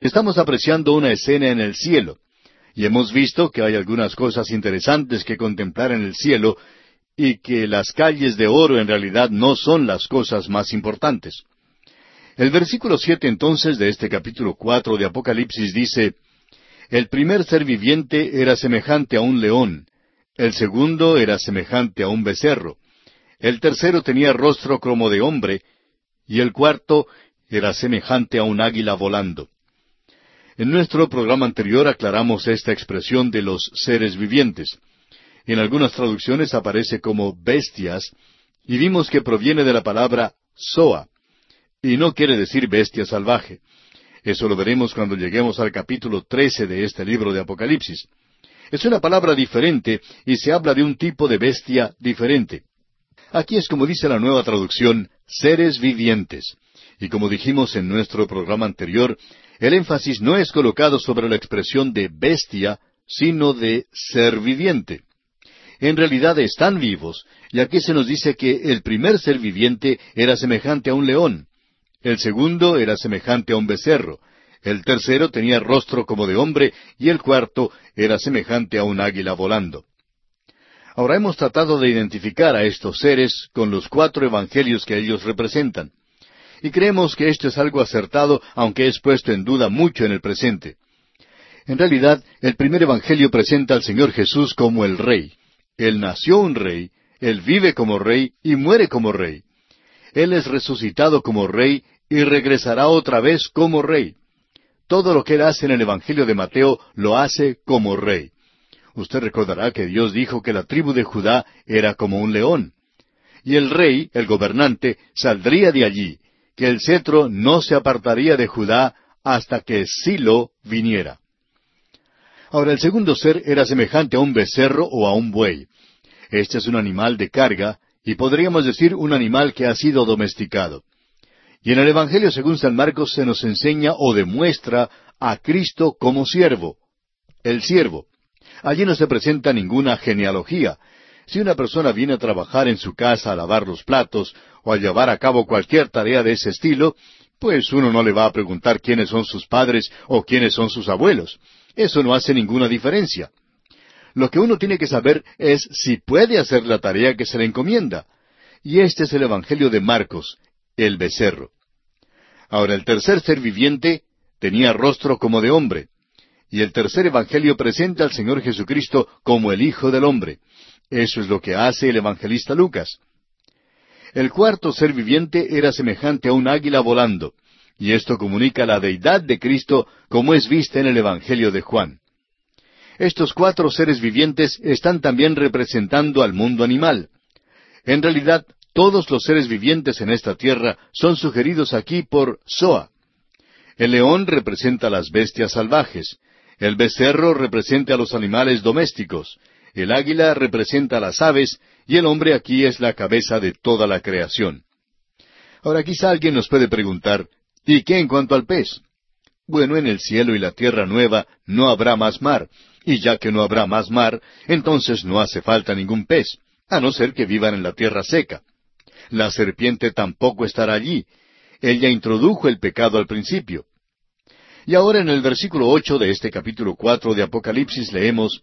Estamos apreciando una escena en el cielo, y hemos visto que hay algunas cosas interesantes que contemplar en el cielo, y que las calles de oro en realidad no son las cosas más importantes. El versículo siete entonces de este capítulo cuatro de Apocalipsis dice El primer ser viviente era semejante a un león, el segundo era semejante a un becerro, el tercero tenía rostro como de hombre, y el cuarto era semejante a un águila volando. En nuestro programa anterior aclaramos esta expresión de los seres vivientes. En algunas traducciones aparece como bestias, y vimos que proviene de la palabra soa, y no quiere decir bestia salvaje. Eso lo veremos cuando lleguemos al capítulo trece de este libro de Apocalipsis. Es una palabra diferente y se habla de un tipo de bestia diferente. Aquí es como dice la nueva traducción, seres vivientes. Y como dijimos en nuestro programa anterior, el énfasis no es colocado sobre la expresión de bestia, sino de ser viviente. En realidad están vivos, y aquí se nos dice que el primer ser viviente era semejante a un león, el segundo era semejante a un becerro, el tercero tenía rostro como de hombre, y el cuarto era semejante a un águila volando. Ahora hemos tratado de identificar a estos seres con los cuatro evangelios que ellos representan. Y creemos que esto es algo acertado, aunque es puesto en duda mucho en el presente. En realidad, el primer evangelio presenta al Señor Jesús como el Rey. Él nació un Rey, Él vive como Rey y muere como Rey. Él es resucitado como Rey y regresará otra vez como Rey. Todo lo que Él hace en el Evangelio de Mateo lo hace como Rey. Usted recordará que Dios dijo que la tribu de Judá era como un león. Y el rey, el gobernante, saldría de allí, que el cetro no se apartaría de Judá hasta que Silo viniera. Ahora el segundo ser era semejante a un becerro o a un buey. Este es un animal de carga, y podríamos decir un animal que ha sido domesticado. Y en el Evangelio según San Marcos se nos enseña o demuestra a Cristo como siervo, el siervo. Allí no se presenta ninguna genealogía. Si una persona viene a trabajar en su casa a lavar los platos o a llevar a cabo cualquier tarea de ese estilo, pues uno no le va a preguntar quiénes son sus padres o quiénes son sus abuelos. Eso no hace ninguna diferencia. Lo que uno tiene que saber es si puede hacer la tarea que se le encomienda. Y este es el Evangelio de Marcos, el becerro. Ahora el tercer ser viviente tenía rostro como de hombre. Y el tercer Evangelio presenta al Señor Jesucristo como el Hijo del Hombre. Eso es lo que hace el evangelista Lucas. El cuarto ser viviente era semejante a un águila volando, y esto comunica la deidad de Cristo como es vista en el Evangelio de Juan. Estos cuatro seres vivientes están también representando al mundo animal. En realidad, todos los seres vivientes en esta tierra son sugeridos aquí por Soa. El león representa a las bestias salvajes, el becerro representa a los animales domésticos, el águila representa a las aves, y el hombre aquí es la cabeza de toda la creación. Ahora quizá alguien nos puede preguntar, ¿y qué en cuanto al pez? Bueno, en el cielo y la tierra nueva no habrá más mar, y ya que no habrá más mar, entonces no hace falta ningún pez, a no ser que vivan en la tierra seca. La serpiente tampoco estará allí. Ella introdujo el pecado al principio. Y ahora en el versículo ocho de este capítulo cuatro de Apocalipsis leemos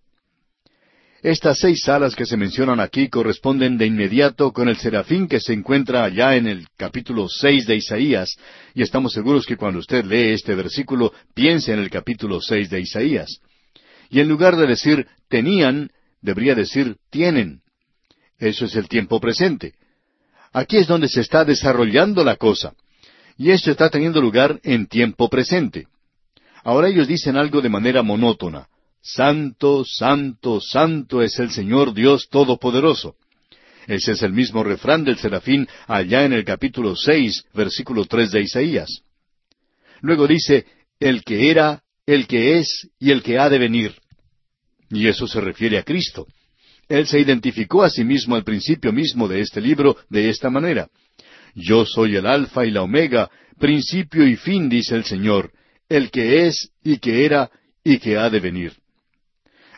Estas seis salas que se mencionan aquí corresponden de inmediato con el serafín que se encuentra allá en el capítulo seis de Isaías, y estamos seguros que cuando usted lee este versículo piense en el capítulo seis de Isaías. Y en lugar de decir tenían, debería decir tienen. Eso es el tiempo presente. Aquí es donde se está desarrollando la cosa. Y esto está teniendo lugar en tiempo presente. Ahora ellos dicen algo de manera monótona. Santo, santo, santo es el Señor Dios Todopoderoso. Ese es el mismo refrán del serafín allá en el capítulo seis, versículo tres de Isaías. Luego dice, el que era, el que es y el que ha de venir. Y eso se refiere a Cristo. Él se identificó a sí mismo al principio mismo de este libro de esta manera. Yo soy el Alfa y la Omega, principio y fin, dice el Señor, el que es y que era y que ha de venir.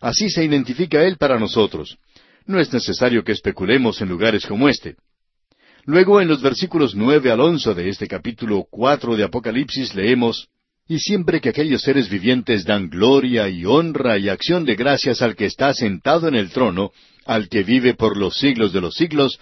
Así se identifica Él para nosotros. No es necesario que especulemos en lugares como este. Luego, en los versículos nueve al once de este capítulo cuatro de Apocalipsis leemos Y siempre que aquellos seres vivientes dan gloria y honra y acción de gracias al que está sentado en el trono, al que vive por los siglos de los siglos,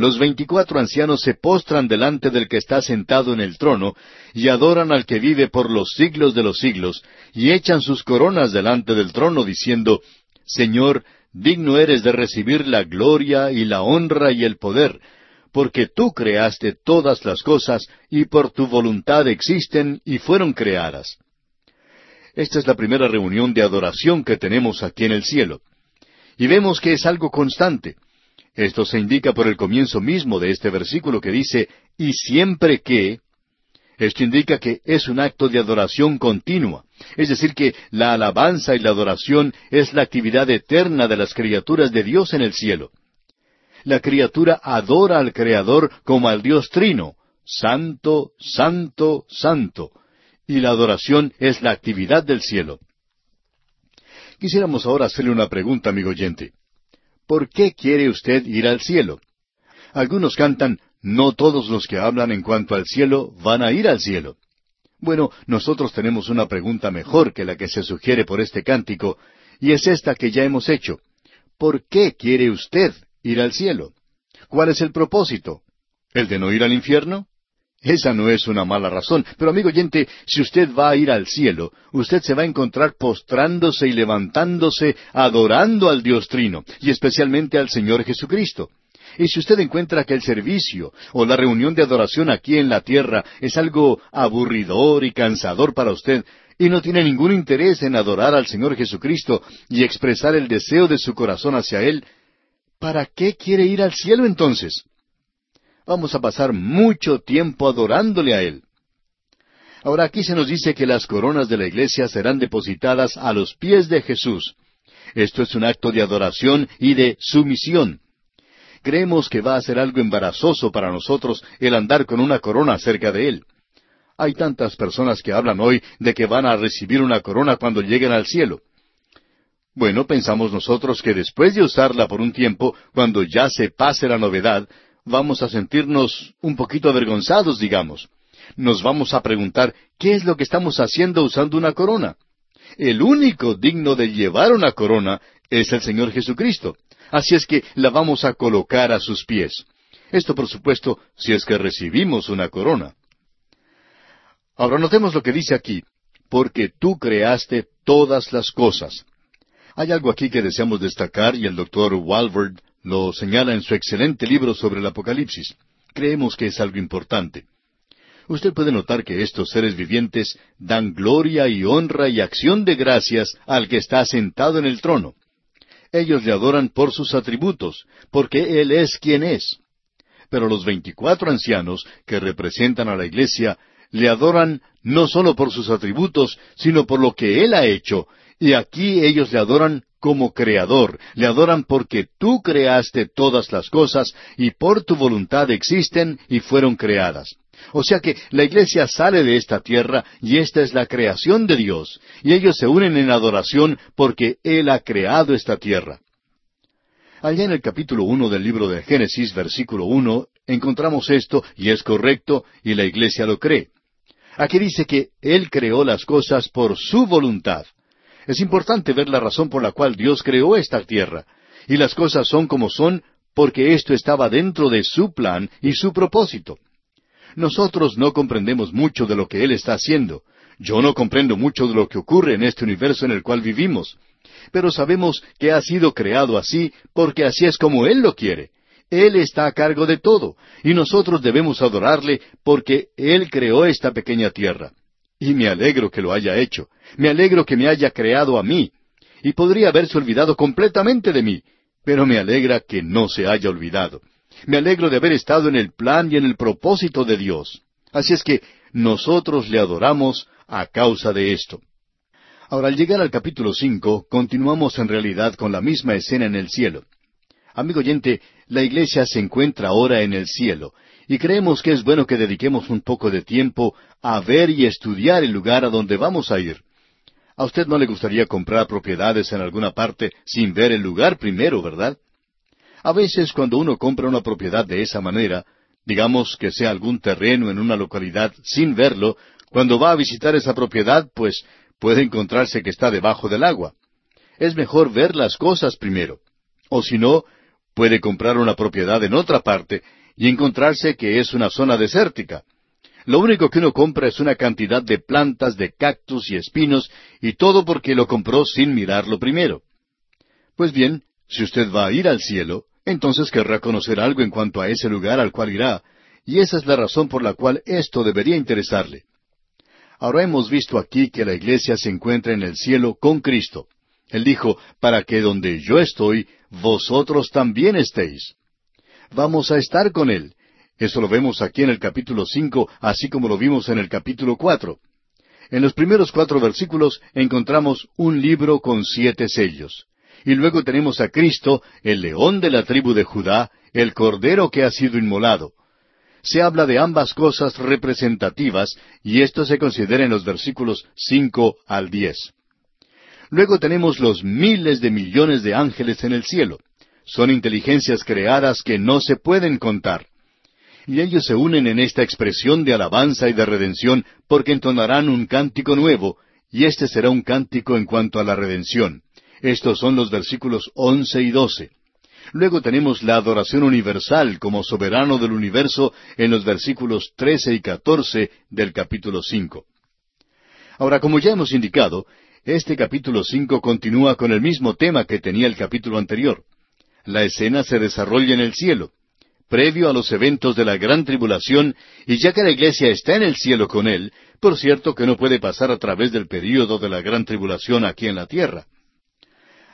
los veinticuatro ancianos se postran delante del que está sentado en el trono, y adoran al que vive por los siglos de los siglos, y echan sus coronas delante del trono, diciendo, Señor, digno eres de recibir la gloria y la honra y el poder, porque tú creaste todas las cosas, y por tu voluntad existen y fueron creadas. Esta es la primera reunión de adoración que tenemos aquí en el cielo. Y vemos que es algo constante. Esto se indica por el comienzo mismo de este versículo que dice, y siempre que, esto indica que es un acto de adoración continua, es decir, que la alabanza y la adoración es la actividad eterna de las criaturas de Dios en el cielo. La criatura adora al Creador como al Dios Trino, Santo, Santo, Santo, y la adoración es la actividad del cielo. Quisiéramos ahora hacerle una pregunta, amigo oyente. ¿Por qué quiere usted ir al cielo? Algunos cantan, no todos los que hablan en cuanto al cielo van a ir al cielo. Bueno, nosotros tenemos una pregunta mejor que la que se sugiere por este cántico, y es esta que ya hemos hecho. ¿Por qué quiere usted ir al cielo? ¿Cuál es el propósito? ¿El de no ir al infierno? Esa no es una mala razón, pero amigo oyente, si usted va a ir al cielo, usted se va a encontrar postrándose y levantándose, adorando al Dios Trino, y especialmente al Señor Jesucristo. Y si usted encuentra que el servicio o la reunión de adoración aquí en la tierra es algo aburridor y cansador para usted, y no tiene ningún interés en adorar al Señor Jesucristo y expresar el deseo de su corazón hacia Él, ¿para qué quiere ir al cielo entonces? Vamos a pasar mucho tiempo adorándole a Él. Ahora aquí se nos dice que las coronas de la iglesia serán depositadas a los pies de Jesús. Esto es un acto de adoración y de sumisión. Creemos que va a ser algo embarazoso para nosotros el andar con una corona cerca de Él. Hay tantas personas que hablan hoy de que van a recibir una corona cuando lleguen al cielo. Bueno, pensamos nosotros que después de usarla por un tiempo, cuando ya se pase la novedad, vamos a sentirnos un poquito avergonzados, digamos. Nos vamos a preguntar, ¿qué es lo que estamos haciendo usando una corona? El único digno de llevar una corona es el Señor Jesucristo. Así es que la vamos a colocar a sus pies. Esto, por supuesto, si es que recibimos una corona. Ahora notemos lo que dice aquí, porque tú creaste todas las cosas. Hay algo aquí que deseamos destacar y el doctor Walford lo señala en su excelente libro sobre el Apocalipsis. Creemos que es algo importante. Usted puede notar que estos seres vivientes dan gloria y honra y acción de gracias al que está sentado en el trono. Ellos le adoran por sus atributos, porque Él es quien es. Pero los veinticuatro ancianos que representan a la iglesia le adoran no solo por sus atributos, sino por lo que Él ha hecho, y aquí ellos le adoran como creador, le adoran porque tú creaste todas las cosas y por tu voluntad existen y fueron creadas. O sea que la iglesia sale de esta tierra y esta es la creación de Dios, y ellos se unen en adoración porque Él ha creado esta tierra. Allá en el capítulo uno del libro de Génesis, versículo uno, encontramos esto, y es correcto, y la iglesia lo cree. Aquí dice que Él creó las cosas por su voluntad. Es importante ver la razón por la cual Dios creó esta tierra. Y las cosas son como son porque esto estaba dentro de su plan y su propósito. Nosotros no comprendemos mucho de lo que Él está haciendo. Yo no comprendo mucho de lo que ocurre en este universo en el cual vivimos. Pero sabemos que ha sido creado así porque así es como Él lo quiere. Él está a cargo de todo, y nosotros debemos adorarle porque Él creó esta pequeña tierra. Y me alegro que lo haya hecho. Me alegro que me haya creado a mí. Y podría haberse olvidado completamente de mí. Pero me alegra que no se haya olvidado. Me alegro de haber estado en el plan y en el propósito de Dios. Así es que nosotros le adoramos a causa de esto. Ahora, al llegar al capítulo cinco, continuamos en realidad con la misma escena en el cielo. Amigo oyente, la iglesia se encuentra ahora en el cielo, y creemos que es bueno que dediquemos un poco de tiempo a ver y estudiar el lugar a donde vamos a ir. A usted no le gustaría comprar propiedades en alguna parte sin ver el lugar primero, ¿verdad? A veces cuando uno compra una propiedad de esa manera, digamos que sea algún terreno en una localidad sin verlo, cuando va a visitar esa propiedad, pues puede encontrarse que está debajo del agua. Es mejor ver las cosas primero. O si no, puede comprar una propiedad en otra parte y encontrarse que es una zona desértica. Lo único que uno compra es una cantidad de plantas, de cactus y espinos, y todo porque lo compró sin mirarlo primero. Pues bien, si usted va a ir al cielo, entonces querrá conocer algo en cuanto a ese lugar al cual irá, y esa es la razón por la cual esto debería interesarle. Ahora hemos visto aquí que la iglesia se encuentra en el cielo con Cristo. Él dijo, para que donde yo estoy, vosotros también estéis. Vamos a estar con Él. Eso lo vemos aquí en el capítulo cinco, así como lo vimos en el capítulo cuatro. En los primeros cuatro versículos encontramos un libro con siete sellos. Y luego tenemos a Cristo, el león de la tribu de Judá, el cordero que ha sido inmolado se habla de ambas cosas representativas y esto se considera en los versículos cinco al diez. Luego tenemos los miles de millones de ángeles en el cielo. Son inteligencias creadas que no se pueden contar. Y ellos se unen en esta expresión de alabanza y de redención porque entonarán un cántico nuevo, y este será un cántico en cuanto a la redención. Estos son los versículos once y doce. Luego tenemos la adoración universal como soberano del universo en los versículos trece y catorce del capítulo cinco. Ahora, como ya hemos indicado, este capítulo cinco continúa con el mismo tema que tenía el capítulo anterior. La escena se desarrolla en el cielo, previo a los eventos de la gran tribulación, y ya que la iglesia está en el cielo con él, por cierto que no puede pasar a través del período de la gran tribulación aquí en la tierra.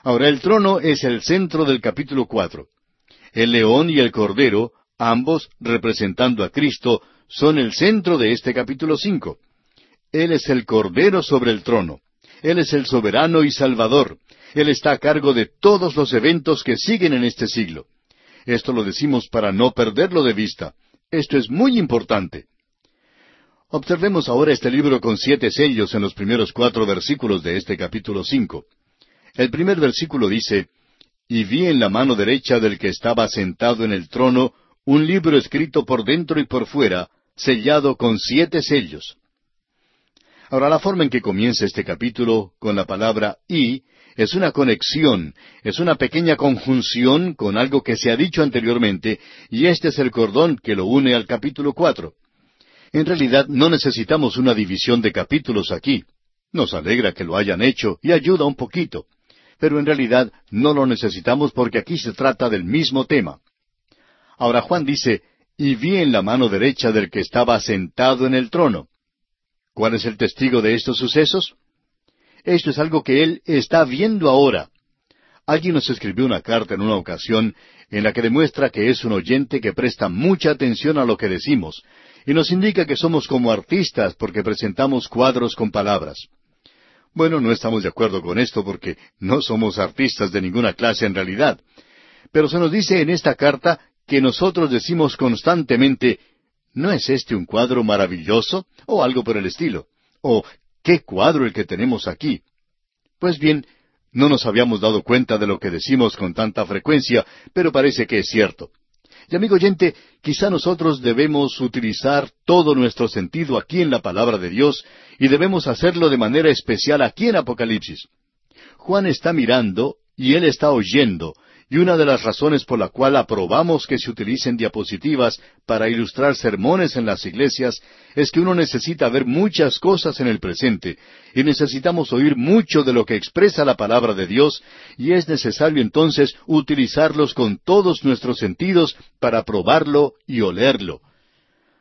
Ahora el trono es el centro del capítulo cuatro. El león y el cordero, ambos representando a Cristo, son el centro de este capítulo cinco. Él es el cordero sobre el trono. Él es el soberano y salvador. Él está a cargo de todos los eventos que siguen en este siglo. Esto lo decimos para no perderlo de vista. Esto es muy importante. Observemos ahora este libro con siete sellos en los primeros cuatro versículos de este capítulo cinco. El primer versículo dice, Y vi en la mano derecha del que estaba sentado en el trono un libro escrito por dentro y por fuera, sellado con siete sellos. Ahora, la forma en que comienza este capítulo con la palabra y es una conexión, es una pequeña conjunción con algo que se ha dicho anteriormente, y este es el cordón que lo une al capítulo cuatro. En realidad no necesitamos una división de capítulos aquí. Nos alegra que lo hayan hecho y ayuda un poquito pero en realidad no lo necesitamos porque aquí se trata del mismo tema. Ahora Juan dice, y vi en la mano derecha del que estaba sentado en el trono. ¿Cuál es el testigo de estos sucesos? Esto es algo que él está viendo ahora. Alguien nos escribió una carta en una ocasión en la que demuestra que es un oyente que presta mucha atención a lo que decimos, y nos indica que somos como artistas porque presentamos cuadros con palabras. Bueno, no estamos de acuerdo con esto porque no somos artistas de ninguna clase en realidad. Pero se nos dice en esta carta que nosotros decimos constantemente, ¿no es este un cuadro maravilloso? o algo por el estilo. o ¿qué cuadro el que tenemos aquí? Pues bien, no nos habíamos dado cuenta de lo que decimos con tanta frecuencia, pero parece que es cierto. Y amigo oyente, quizá nosotros debemos utilizar todo nuestro sentido aquí en la palabra de Dios y debemos hacerlo de manera especial aquí en Apocalipsis. Juan está mirando y él está oyendo, y una de las razones por la cual aprobamos que se utilicen diapositivas para ilustrar sermones en las iglesias es que uno necesita ver muchas cosas en el presente y necesitamos oír mucho de lo que expresa la palabra de Dios y es necesario entonces utilizarlos con todos nuestros sentidos para probarlo y olerlo.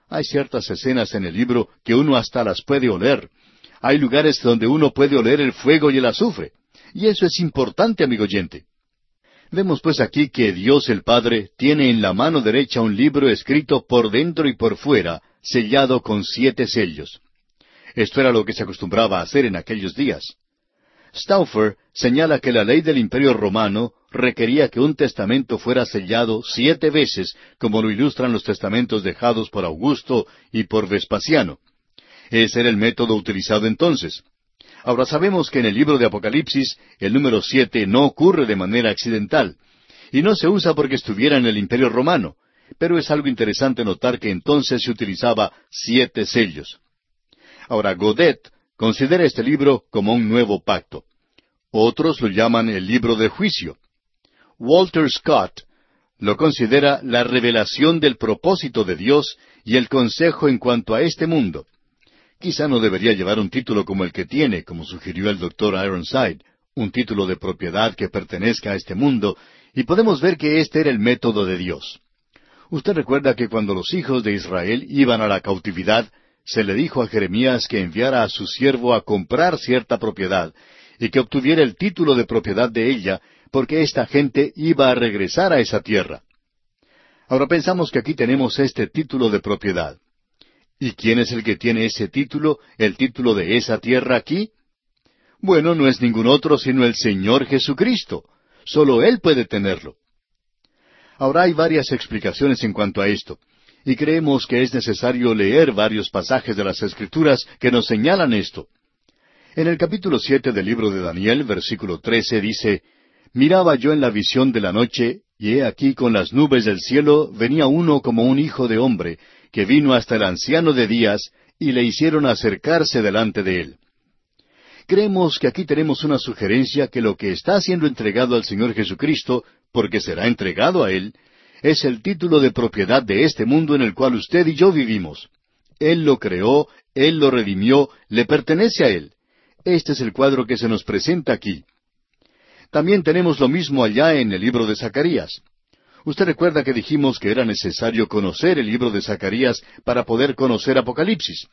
Hay ciertas escenas en el libro que uno hasta las puede oler. Hay lugares donde uno puede oler el fuego y el azufre. Y eso es importante, amigo oyente. Vemos pues aquí que Dios el Padre tiene en la mano derecha un libro escrito por dentro y por fuera, sellado con siete sellos. Esto era lo que se acostumbraba a hacer en aquellos días. Stauffer señala que la ley del Imperio romano requería que un testamento fuera sellado siete veces, como lo ilustran los testamentos dejados por Augusto y por Vespasiano. Ese era el método utilizado entonces. Ahora sabemos que en el libro de Apocalipsis el número siete no ocurre de manera accidental, y no se usa porque estuviera en el Imperio Romano, pero es algo interesante notar que entonces se utilizaba siete sellos. Ahora, Godet considera este libro como un nuevo pacto. Otros lo llaman el libro de juicio. Walter Scott lo considera la revelación del propósito de Dios y el consejo en cuanto a este mundo. Quizá no debería llevar un título como el que tiene, como sugirió el doctor Ironside, un título de propiedad que pertenezca a este mundo, y podemos ver que este era el método de Dios. Usted recuerda que cuando los hijos de Israel iban a la cautividad, se le dijo a Jeremías que enviara a su siervo a comprar cierta propiedad, y que obtuviera el título de propiedad de ella, porque esta gente iba a regresar a esa tierra. Ahora pensamos que aquí tenemos este título de propiedad. ¿Y quién es el que tiene ese título, el título de esa tierra aquí? Bueno, no es ningún otro sino el Señor Jesucristo. Solo Él puede tenerlo. Ahora hay varias explicaciones en cuanto a esto, y creemos que es necesario leer varios pasajes de las Escrituras que nos señalan esto. En el capítulo siete del libro de Daniel, versículo trece, dice Miraba yo en la visión de la noche, y he aquí con las nubes del cielo venía uno como un hijo de hombre, que vino hasta el anciano de días, y le hicieron acercarse delante de él. Creemos que aquí tenemos una sugerencia que lo que está siendo entregado al Señor Jesucristo, porque será entregado a Él, es el título de propiedad de este mundo en el cual usted y yo vivimos. Él lo creó, Él lo redimió, le pertenece a Él. Este es el cuadro que se nos presenta aquí. También tenemos lo mismo allá en el libro de Zacarías. Usted recuerda que dijimos que era necesario conocer el libro de Zacarías para poder conocer Apocalipsis.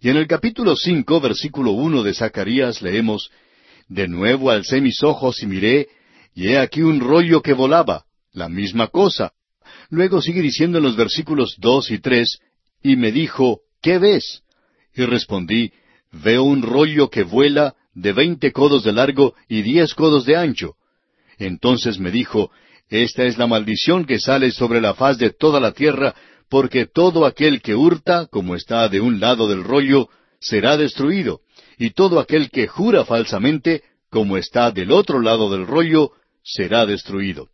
Y en el capítulo cinco, versículo uno de Zacarías leemos De nuevo alcé mis ojos y miré, y he aquí un rollo que volaba, la misma cosa. Luego sigue diciendo en los versículos dos y tres, y me dijo, ¿qué ves? Y respondí, Veo un rollo que vuela de veinte codos de largo y diez codos de ancho. Entonces me dijo, esta es la maldición que sale sobre la faz de toda la tierra, porque todo aquel que hurta, como está de un lado del rollo, será destruido, y todo aquel que jura falsamente, como está del otro lado del rollo, será destruido.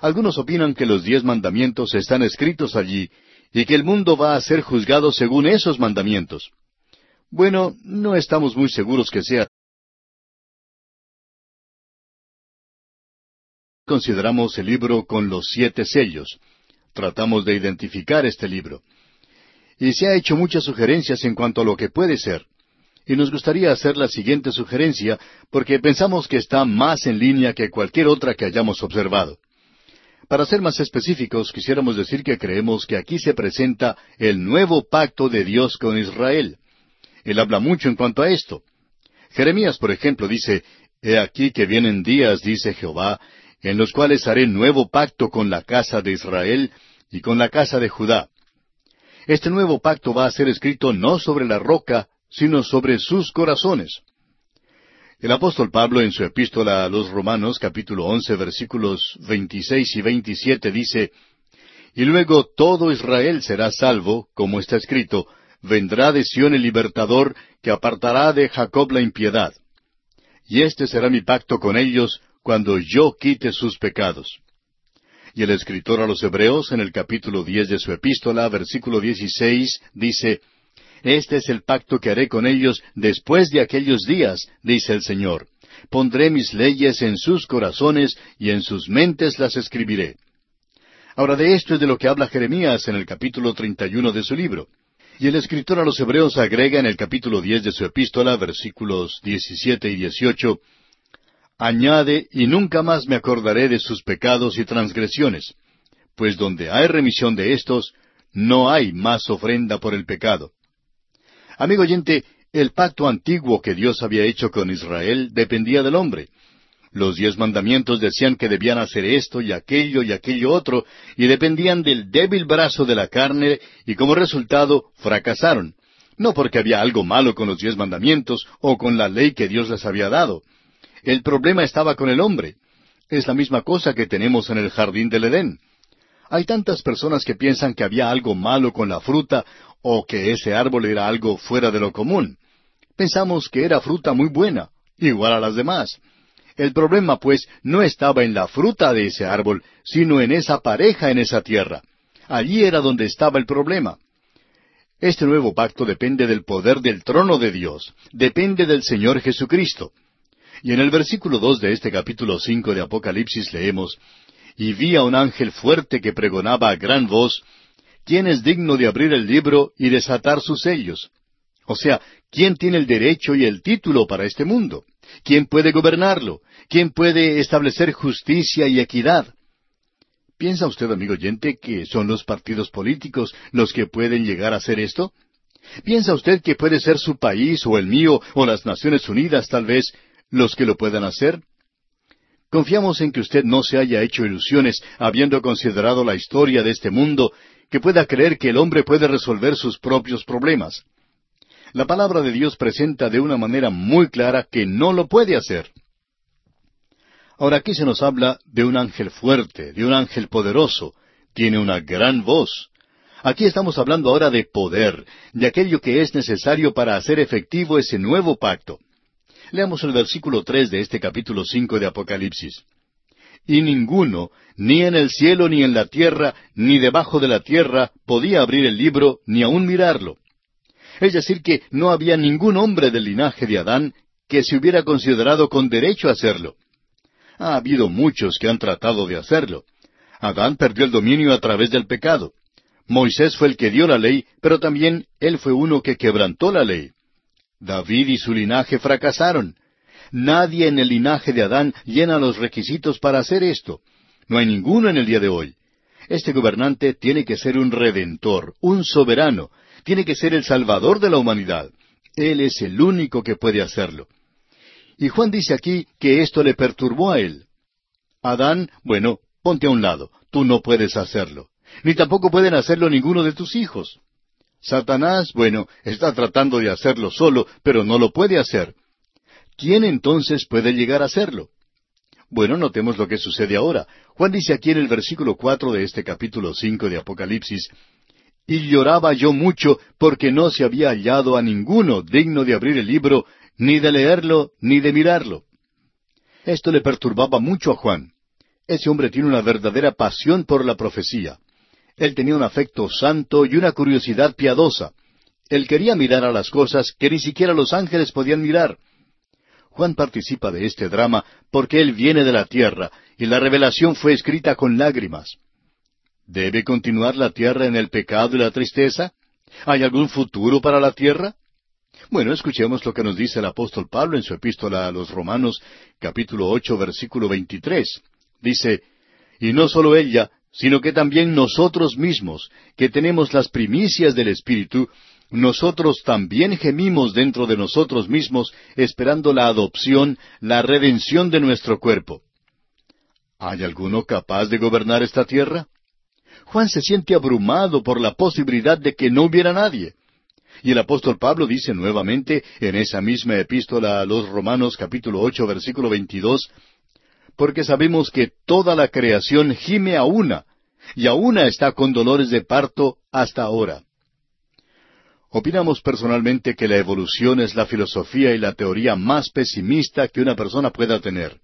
Algunos opinan que los diez mandamientos están escritos allí, y que el mundo va a ser juzgado según esos mandamientos. Bueno, no estamos muy seguros que sea consideramos el libro con los siete sellos. Tratamos de identificar este libro. Y se ha hecho muchas sugerencias en cuanto a lo que puede ser. Y nos gustaría hacer la siguiente sugerencia porque pensamos que está más en línea que cualquier otra que hayamos observado. Para ser más específicos, quisiéramos decir que creemos que aquí se presenta el nuevo pacto de Dios con Israel. Él habla mucho en cuanto a esto. Jeremías, por ejemplo, dice, He aquí que vienen días, dice Jehová, en los cuales haré nuevo pacto con la casa de Israel y con la casa de Judá. Este nuevo pacto va a ser escrito no sobre la roca, sino sobre sus corazones. El apóstol Pablo en su epístola a los Romanos capítulo once versículos veintiséis y veintisiete dice, Y luego todo Israel será salvo, como está escrito, vendrá de Sión el libertador, que apartará de Jacob la impiedad. Y este será mi pacto con ellos, cuando yo quite sus pecados. Y el escritor a los Hebreos, en el capítulo diez de su epístola, versículo dieciséis, dice, Este es el pacto que haré con ellos después de aquellos días, dice el Señor. Pondré mis leyes en sus corazones y en sus mentes las escribiré. Ahora de esto es de lo que habla Jeremías en el capítulo treinta y uno de su libro. Y el escritor a los Hebreos agrega en el capítulo diez de su epístola, versículos diecisiete y dieciocho, añade, y nunca más me acordaré de sus pecados y transgresiones, pues donde hay remisión de éstos, no hay más ofrenda por el pecado. Amigo oyente, el pacto antiguo que Dios había hecho con Israel dependía del hombre. Los diez mandamientos decían que debían hacer esto y aquello y aquello otro, y dependían del débil brazo de la carne, y como resultado fracasaron. No porque había algo malo con los diez mandamientos o con la ley que Dios les había dado, el problema estaba con el hombre. Es la misma cosa que tenemos en el jardín del Edén. Hay tantas personas que piensan que había algo malo con la fruta o que ese árbol era algo fuera de lo común. Pensamos que era fruta muy buena, igual a las demás. El problema, pues, no estaba en la fruta de ese árbol, sino en esa pareja en esa tierra. Allí era donde estaba el problema. Este nuevo pacto depende del poder del trono de Dios, depende del Señor Jesucristo. Y en el versículo dos de este capítulo cinco de Apocalipsis leemos Y vi a un ángel fuerte que pregonaba a gran voz ¿Quién es digno de abrir el libro y desatar sus sellos? O sea, ¿quién tiene el derecho y el título para este mundo? ¿Quién puede gobernarlo? ¿Quién puede establecer justicia y equidad? ¿Piensa usted, amigo oyente, que son los partidos políticos los que pueden llegar a hacer esto? ¿Piensa usted que puede ser su país o el mío o las Naciones Unidas tal vez los que lo puedan hacer? Confiamos en que usted no se haya hecho ilusiones habiendo considerado la historia de este mundo, que pueda creer que el hombre puede resolver sus propios problemas. La palabra de Dios presenta de una manera muy clara que no lo puede hacer. Ahora aquí se nos habla de un ángel fuerte, de un ángel poderoso, tiene una gran voz. Aquí estamos hablando ahora de poder, de aquello que es necesario para hacer efectivo ese nuevo pacto. Leamos el versículo tres de este capítulo cinco de Apocalipsis. Y ninguno, ni en el cielo, ni en la tierra, ni debajo de la tierra, podía abrir el libro, ni aun mirarlo. Es decir, que no había ningún hombre del linaje de Adán que se hubiera considerado con derecho a hacerlo. Ha habido muchos que han tratado de hacerlo. Adán perdió el dominio a través del pecado. Moisés fue el que dio la ley, pero también él fue uno que quebrantó la ley. David y su linaje fracasaron. Nadie en el linaje de Adán llena los requisitos para hacer esto. No hay ninguno en el día de hoy. Este gobernante tiene que ser un redentor, un soberano, tiene que ser el salvador de la humanidad. Él es el único que puede hacerlo. Y Juan dice aquí que esto le perturbó a él. Adán, bueno, ponte a un lado, tú no puedes hacerlo. Ni tampoco pueden hacerlo ninguno de tus hijos. Satanás, bueno, está tratando de hacerlo solo, pero no lo puede hacer. ¿Quién entonces puede llegar a hacerlo? Bueno, notemos lo que sucede ahora. Juan dice aquí en el versículo cuatro de este capítulo cinco de Apocalipsis, Y lloraba yo mucho porque no se había hallado a ninguno digno de abrir el libro ni de leerlo, ni de mirarlo. Esto le perturbaba mucho a Juan. Ese hombre tiene una verdadera pasión por la profecía. Él tenía un afecto santo y una curiosidad piadosa. Él quería mirar a las cosas que ni siquiera los ángeles podían mirar. Juan participa de este drama porque él viene de la tierra y la revelación fue escrita con lágrimas. ¿Debe continuar la tierra en el pecado y la tristeza? ¿Hay algún futuro para la tierra? Bueno, escuchemos lo que nos dice el apóstol Pablo en su epístola a los Romanos, capítulo ocho, versículo veintitrés. Dice, Y no solo ella, sino que también nosotros mismos, que tenemos las primicias del Espíritu, nosotros también gemimos dentro de nosotros mismos, esperando la adopción, la redención de nuestro cuerpo. ¿Hay alguno capaz de gobernar esta tierra? Juan se siente abrumado por la posibilidad de que no hubiera nadie. Y el apóstol Pablo dice nuevamente en esa misma epístola a los Romanos capítulo ocho versículo veintidós, porque sabemos que toda la creación gime a una, y a una está con dolores de parto hasta ahora. Opinamos personalmente que la evolución es la filosofía y la teoría más pesimista que una persona pueda tener.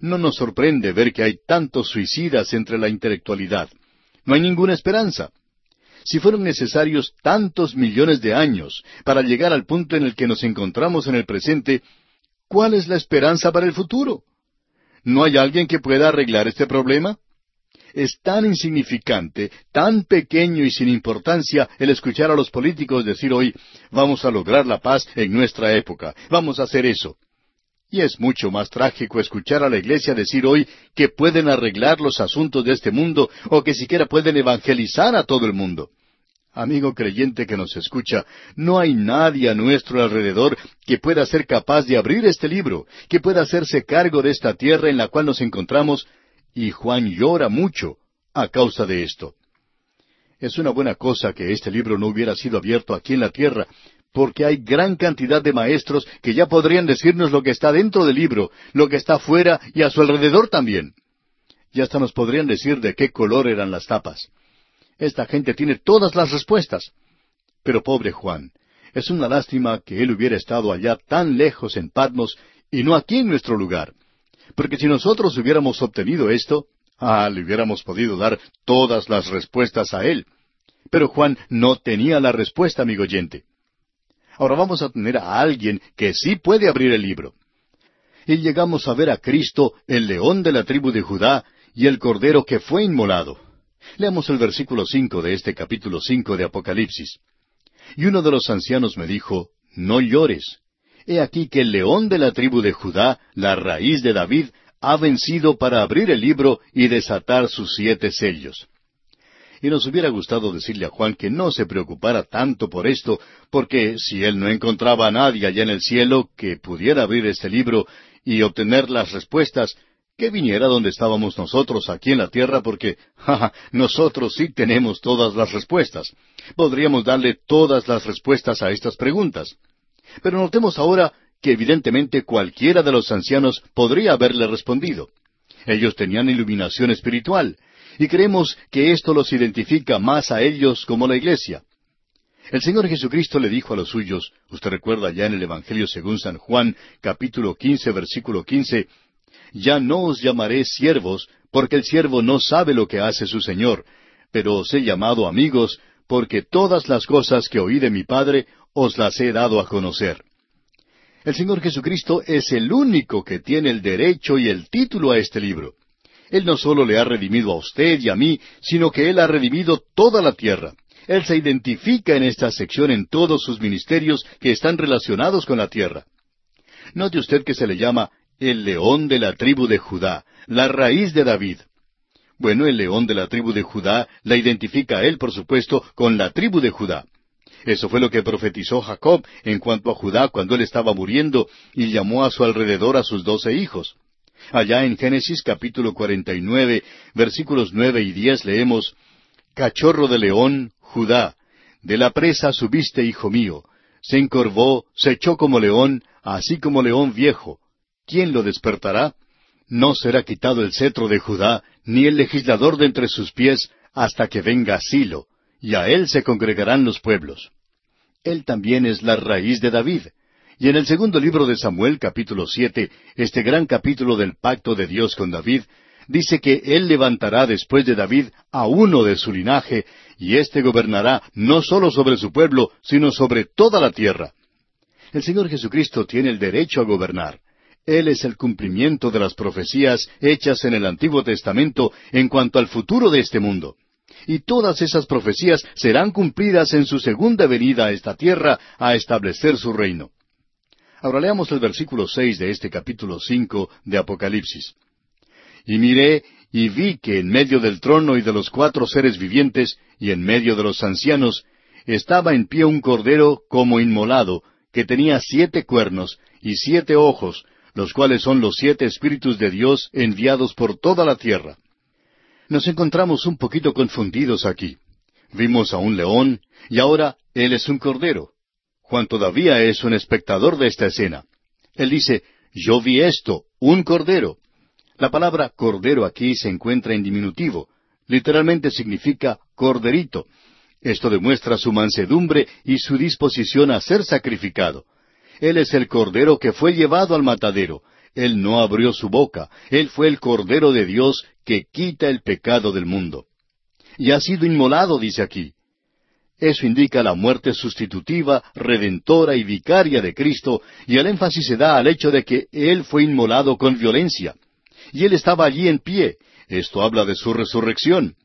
No nos sorprende ver que hay tantos suicidas entre la intelectualidad. No hay ninguna esperanza si fueron necesarios tantos millones de años para llegar al punto en el que nos encontramos en el presente, ¿cuál es la esperanza para el futuro? ¿No hay alguien que pueda arreglar este problema? Es tan insignificante, tan pequeño y sin importancia el escuchar a los políticos decir hoy, vamos a lograr la paz en nuestra época, vamos a hacer eso. Y es mucho más trágico escuchar a la iglesia decir hoy que pueden arreglar los asuntos de este mundo o que siquiera pueden evangelizar a todo el mundo. Amigo creyente que nos escucha, no hay nadie a nuestro alrededor que pueda ser capaz de abrir este libro, que pueda hacerse cargo de esta tierra en la cual nos encontramos, y Juan llora mucho a causa de esto. Es una buena cosa que este libro no hubiera sido abierto aquí en la tierra, porque hay gran cantidad de maestros que ya podrían decirnos lo que está dentro del libro, lo que está fuera y a su alrededor también. Y hasta nos podrían decir de qué color eran las tapas. Esta gente tiene todas las respuestas. Pero pobre Juan, es una lástima que él hubiera estado allá tan lejos en Patmos y no aquí en nuestro lugar. Porque si nosotros hubiéramos obtenido esto, ah, le hubiéramos podido dar todas las respuestas a él. Pero Juan no tenía la respuesta, amigo oyente. Ahora vamos a tener a alguien que sí puede abrir el libro. Y llegamos a ver a Cristo, el león de la tribu de Judá, y el cordero que fue inmolado. Leamos el versículo cinco de este capítulo cinco de Apocalipsis. Y uno de los ancianos me dijo, No llores. He aquí que el león de la tribu de Judá, la raíz de David, ha vencido para abrir el libro y desatar sus siete sellos. Y nos hubiera gustado decirle a Juan que no se preocupara tanto por esto, porque si él no encontraba a nadie allá en el cielo que pudiera abrir este libro y obtener las respuestas, que viniera donde estábamos nosotros aquí en la tierra, porque, ja, nosotros sí tenemos todas las respuestas. Podríamos darle todas las respuestas a estas preguntas. Pero notemos ahora que evidentemente cualquiera de los ancianos podría haberle respondido. Ellos tenían iluminación espiritual, y creemos que esto los identifica más a ellos como la iglesia. El Señor Jesucristo le dijo a los suyos, usted recuerda ya en el Evangelio según San Juan, capítulo quince, versículo quince, ya no os llamaré siervos, porque el siervo no sabe lo que hace su Señor, pero os he llamado amigos, porque todas las cosas que oí de mi Padre os las he dado a conocer. El Señor Jesucristo es el único que tiene el derecho y el título a este libro. Él no solo le ha redimido a usted y a mí, sino que Él ha redimido toda la tierra. Él se identifica en esta sección en todos sus ministerios que están relacionados con la tierra. Note usted que se le llama el león de la tribu de Judá, la raíz de David. Bueno, el león de la tribu de Judá la identifica él, por supuesto, con la tribu de Judá. Eso fue lo que profetizó Jacob en cuanto a Judá cuando él estaba muriendo y llamó a su alrededor a sus doce hijos. Allá en Génesis capítulo 49, versículos nueve y diez leemos, Cachorro de león, Judá, de la presa subiste, hijo mío, se encorvó, se echó como león, así como león viejo, ¿quién lo despertará? No será quitado el cetro de Judá, ni el legislador de entre sus pies, hasta que venga Silo, y a él se congregarán los pueblos. Él también es la raíz de David. Y en el segundo libro de Samuel, capítulo siete, este gran capítulo del pacto de Dios con David, dice que Él levantará después de David a uno de su linaje, y éste gobernará no sólo sobre su pueblo, sino sobre toda la tierra. El Señor Jesucristo tiene el derecho a gobernar. Él es el cumplimiento de las profecías hechas en el Antiguo Testamento en cuanto al futuro de este mundo. Y todas esas profecías serán cumplidas en su segunda venida a esta tierra a establecer su reino. Ahora leamos el versículo seis de este capítulo cinco de Apocalipsis. Y miré y vi que en medio del trono y de los cuatro seres vivientes y en medio de los ancianos estaba en pie un cordero como inmolado, que tenía siete cuernos y siete ojos, los cuales son los siete Espíritus de Dios enviados por toda la tierra. Nos encontramos un poquito confundidos aquí. Vimos a un león y ahora él es un cordero. Juan todavía es un espectador de esta escena. Él dice, yo vi esto, un cordero. La palabra cordero aquí se encuentra en diminutivo. Literalmente significa corderito. Esto demuestra su mansedumbre y su disposición a ser sacrificado. Él es el Cordero que fue llevado al matadero. Él no abrió su boca. Él fue el Cordero de Dios que quita el pecado del mundo. Y ha sido inmolado, dice aquí. Eso indica la muerte sustitutiva, redentora y vicaria de Cristo, y el énfasis se da al hecho de que Él fue inmolado con violencia. Y Él estaba allí en pie. Esto habla de su resurrección.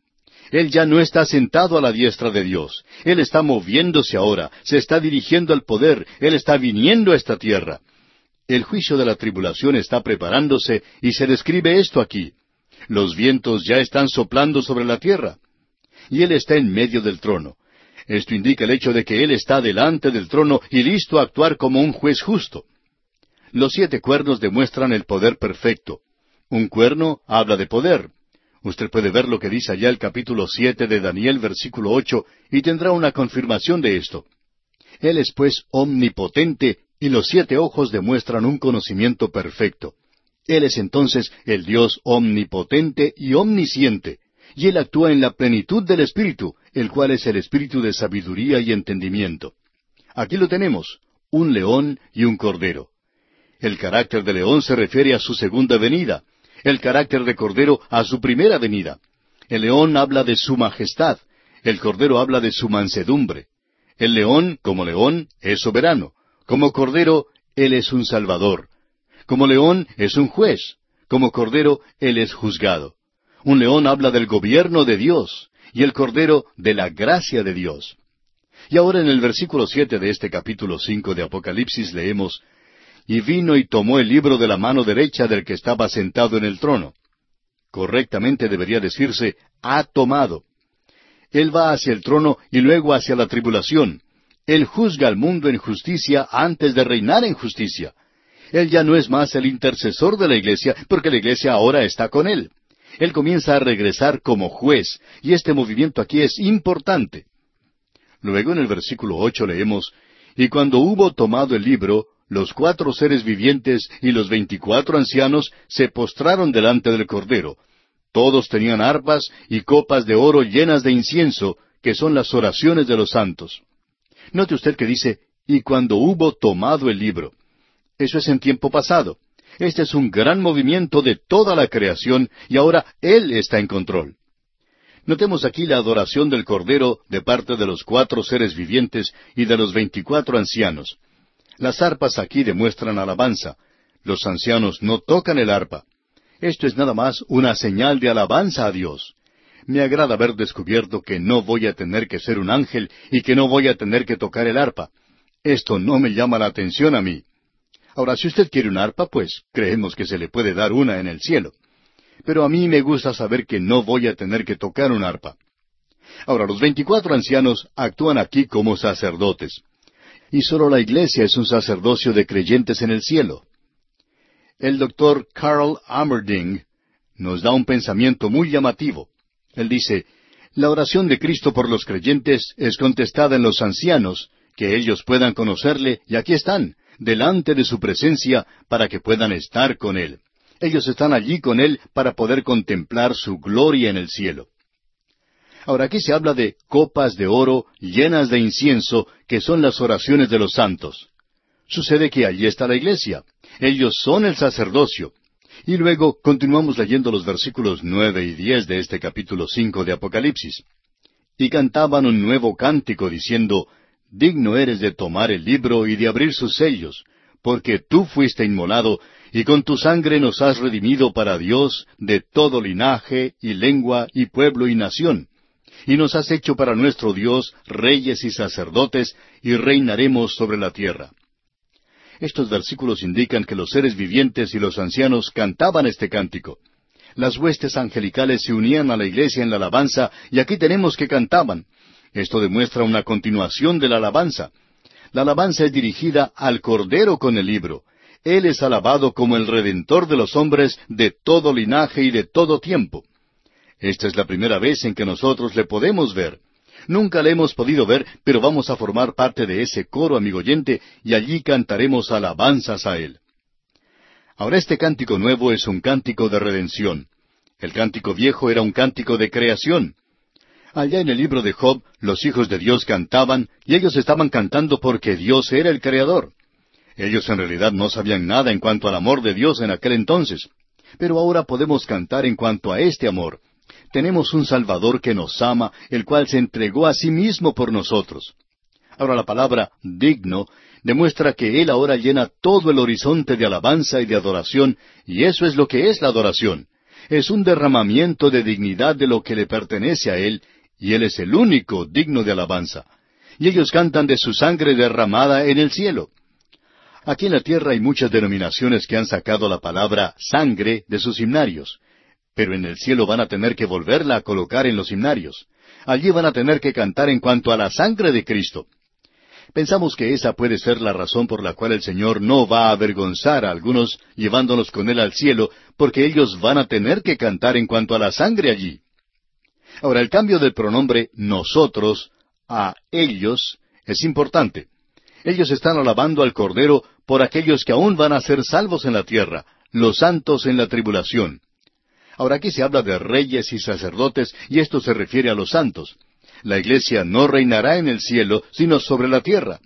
Él ya no está sentado a la diestra de Dios. Él está moviéndose ahora, se está dirigiendo al poder, Él está viniendo a esta tierra. El juicio de la tribulación está preparándose y se describe esto aquí. Los vientos ya están soplando sobre la tierra. Y Él está en medio del trono. Esto indica el hecho de que Él está delante del trono y listo a actuar como un juez justo. Los siete cuernos demuestran el poder perfecto. Un cuerno habla de poder. Usted puede ver lo que dice allá el capítulo siete de Daniel, versículo ocho, y tendrá una confirmación de esto. Él es pues omnipotente y los siete ojos demuestran un conocimiento perfecto. Él es entonces el Dios omnipotente y omnisciente, y Él actúa en la plenitud del Espíritu, el cual es el Espíritu de sabiduría y entendimiento. Aquí lo tenemos, un león y un cordero. El carácter de león se refiere a su segunda venida, el carácter de cordero a su primera venida. El león habla de su majestad, el cordero habla de su mansedumbre. El león, como león, es soberano. Como cordero, Él es un salvador. Como león, es un juez. Como cordero, Él es juzgado. Un león habla del gobierno de Dios y el cordero de la gracia de Dios. Y ahora en el versículo siete de este capítulo cinco de Apocalipsis leemos Y vino y tomó el libro de la mano derecha del que estaba sentado en el trono. Correctamente debería decirse ha tomado. Él va hacia el trono y luego hacia la tribulación. Él juzga al mundo en justicia antes de reinar en justicia. Él ya no es más el intercesor de la iglesia, porque la iglesia ahora está con él. Él comienza a regresar como juez, y este movimiento aquí es importante. Luego en el versículo ocho leemos, Y cuando hubo tomado el libro, los cuatro seres vivientes y los veinticuatro ancianos se postraron delante del Cordero, todos tenían arpas y copas de oro llenas de incienso, que son las oraciones de los santos. Note usted que dice, y cuando hubo tomado el libro. Eso es en tiempo pasado. Este es un gran movimiento de toda la creación y ahora Él está en control. Notemos aquí la adoración del Cordero de parte de los cuatro seres vivientes y de los veinticuatro ancianos. Las arpas aquí demuestran alabanza. Los ancianos no tocan el arpa. Esto es nada más una señal de alabanza a Dios. Me agrada haber descubierto que no voy a tener que ser un ángel y que no voy a tener que tocar el arpa. Esto no me llama la atención a mí. Ahora, si usted quiere un arpa, pues creemos que se le puede dar una en el cielo. Pero a mí me gusta saber que no voy a tener que tocar un arpa. Ahora, los veinticuatro ancianos actúan aquí como sacerdotes. Y solo la iglesia es un sacerdocio de creyentes en el cielo. El doctor Carl Amerding nos da un pensamiento muy llamativo. Él dice, la oración de Cristo por los creyentes es contestada en los ancianos, que ellos puedan conocerle, y aquí están, delante de su presencia, para que puedan estar con Él. Ellos están allí con Él para poder contemplar su gloria en el cielo. Ahora aquí se habla de copas de oro llenas de incienso, que son las oraciones de los santos. Sucede que allí está la iglesia. Ellos son el sacerdocio. Y luego continuamos leyendo los versículos nueve y diez de este capítulo cinco de Apocalipsis. Y cantaban un nuevo cántico diciendo, Digno eres de tomar el libro y de abrir sus sellos, porque tú fuiste inmolado, y con tu sangre nos has redimido para Dios de todo linaje y lengua y pueblo y nación, y nos has hecho para nuestro Dios reyes y sacerdotes, y reinaremos sobre la tierra. Estos versículos indican que los seres vivientes y los ancianos cantaban este cántico. Las huestes angelicales se unían a la iglesia en la alabanza y aquí tenemos que cantaban. Esto demuestra una continuación de la alabanza. La alabanza es dirigida al Cordero con el libro. Él es alabado como el Redentor de los hombres de todo linaje y de todo tiempo. Esta es la primera vez en que nosotros le podemos ver. Nunca le hemos podido ver, pero vamos a formar parte de ese coro, amigo oyente, y allí cantaremos alabanzas a Él. Ahora este cántico nuevo es un cántico de redención. El cántico viejo era un cántico de creación. Allá en el libro de Job, los hijos de Dios cantaban, y ellos estaban cantando porque Dios era el Creador. Ellos en realidad no sabían nada en cuanto al amor de Dios en aquel entonces. Pero ahora podemos cantar en cuanto a este amor, tenemos un Salvador que nos ama, el cual se entregó a sí mismo por nosotros. Ahora la palabra digno demuestra que Él ahora llena todo el horizonte de alabanza y de adoración, y eso es lo que es la adoración. Es un derramamiento de dignidad de lo que le pertenece a Él, y Él es el único digno de alabanza. Y ellos cantan de su sangre derramada en el cielo. Aquí en la tierra hay muchas denominaciones que han sacado la palabra sangre de sus himnarios pero en el cielo van a tener que volverla a colocar en los himnarios. Allí van a tener que cantar en cuanto a la sangre de Cristo. Pensamos que esa puede ser la razón por la cual el Señor no va a avergonzar a algunos llevándolos con Él al cielo, porque ellos van a tener que cantar en cuanto a la sangre allí. Ahora, el cambio del pronombre nosotros a ellos es importante. Ellos están alabando al Cordero por aquellos que aún van a ser salvos en la tierra, los santos en la tribulación. Ahora aquí se habla de reyes y sacerdotes, y esto se refiere a los santos. La iglesia no reinará en el cielo, sino sobre la tierra.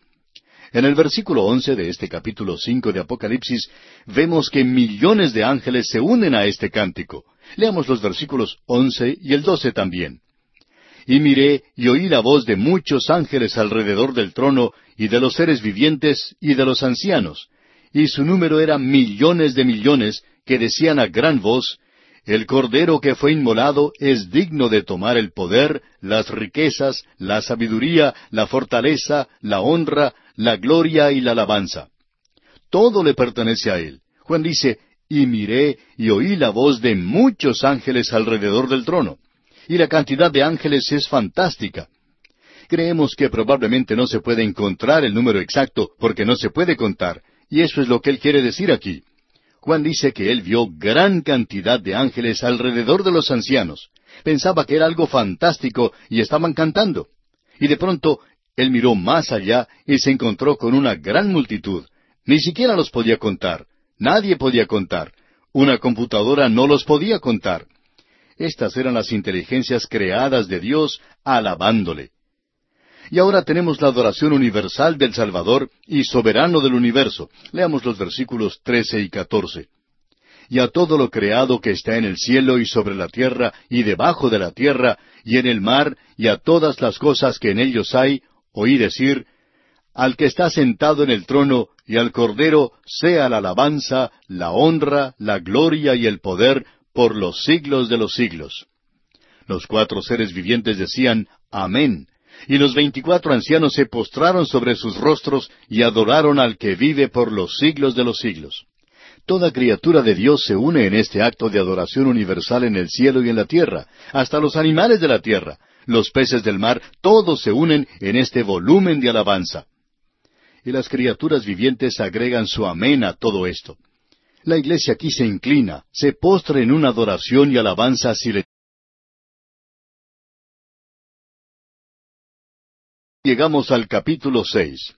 En el versículo once de este capítulo cinco de Apocalipsis vemos que millones de ángeles se unen a este cántico. Leamos los versículos once y el doce también. Y miré y oí la voz de muchos ángeles alrededor del trono, y de los seres vivientes, y de los ancianos, y su número era millones de millones, que decían a gran voz, El Cordero que fue inmolado es digno de tomar el poder, las riquezas, la sabiduría, la fortaleza, la honra, la gloria y la alabanza. Todo le pertenece a Él. Juan dice, y miré y oí la voz de muchos ángeles alrededor del trono y la cantidad de ángeles es fantástica. Creemos que probablemente no se puede encontrar el número exacto porque no se puede contar, y eso es lo que él quiere decir aquí. Juan dice que él vio gran cantidad de ángeles alrededor de los ancianos. Pensaba que era algo fantástico y estaban cantando. Y de pronto él miró más allá y se encontró con una gran multitud. Ni siquiera los podía contar. Nadie podía contar. Una computadora no los podía contar. Estas eran las inteligencias creadas de Dios alabándole. Y ahora tenemos la adoración universal del Salvador y soberano del universo. Leamos los versículos trece y catorce. Y a todo lo creado que está en el cielo y sobre la tierra y debajo de la tierra y en el mar y a todas las cosas que en ellos hay, oí decir, al que está sentado en el trono y al Cordero sea la alabanza, la honra, la gloria y el poder por los siglos de los siglos. Los cuatro seres vivientes decían, Amén. Y los veinticuatro ancianos se postraron sobre sus rostros y adoraron al que vive por los siglos de los siglos. Toda criatura de Dios se une en este acto de adoración universal en el cielo y en la tierra, hasta los animales de la tierra, los peces del mar, todos se unen en este volumen de alabanza. Y las criaturas vivientes agregan su amén a todo esto. La iglesia aquí se inclina, se postra en una adoración y alabanza silenciosa. Llegamos al capítulo seis.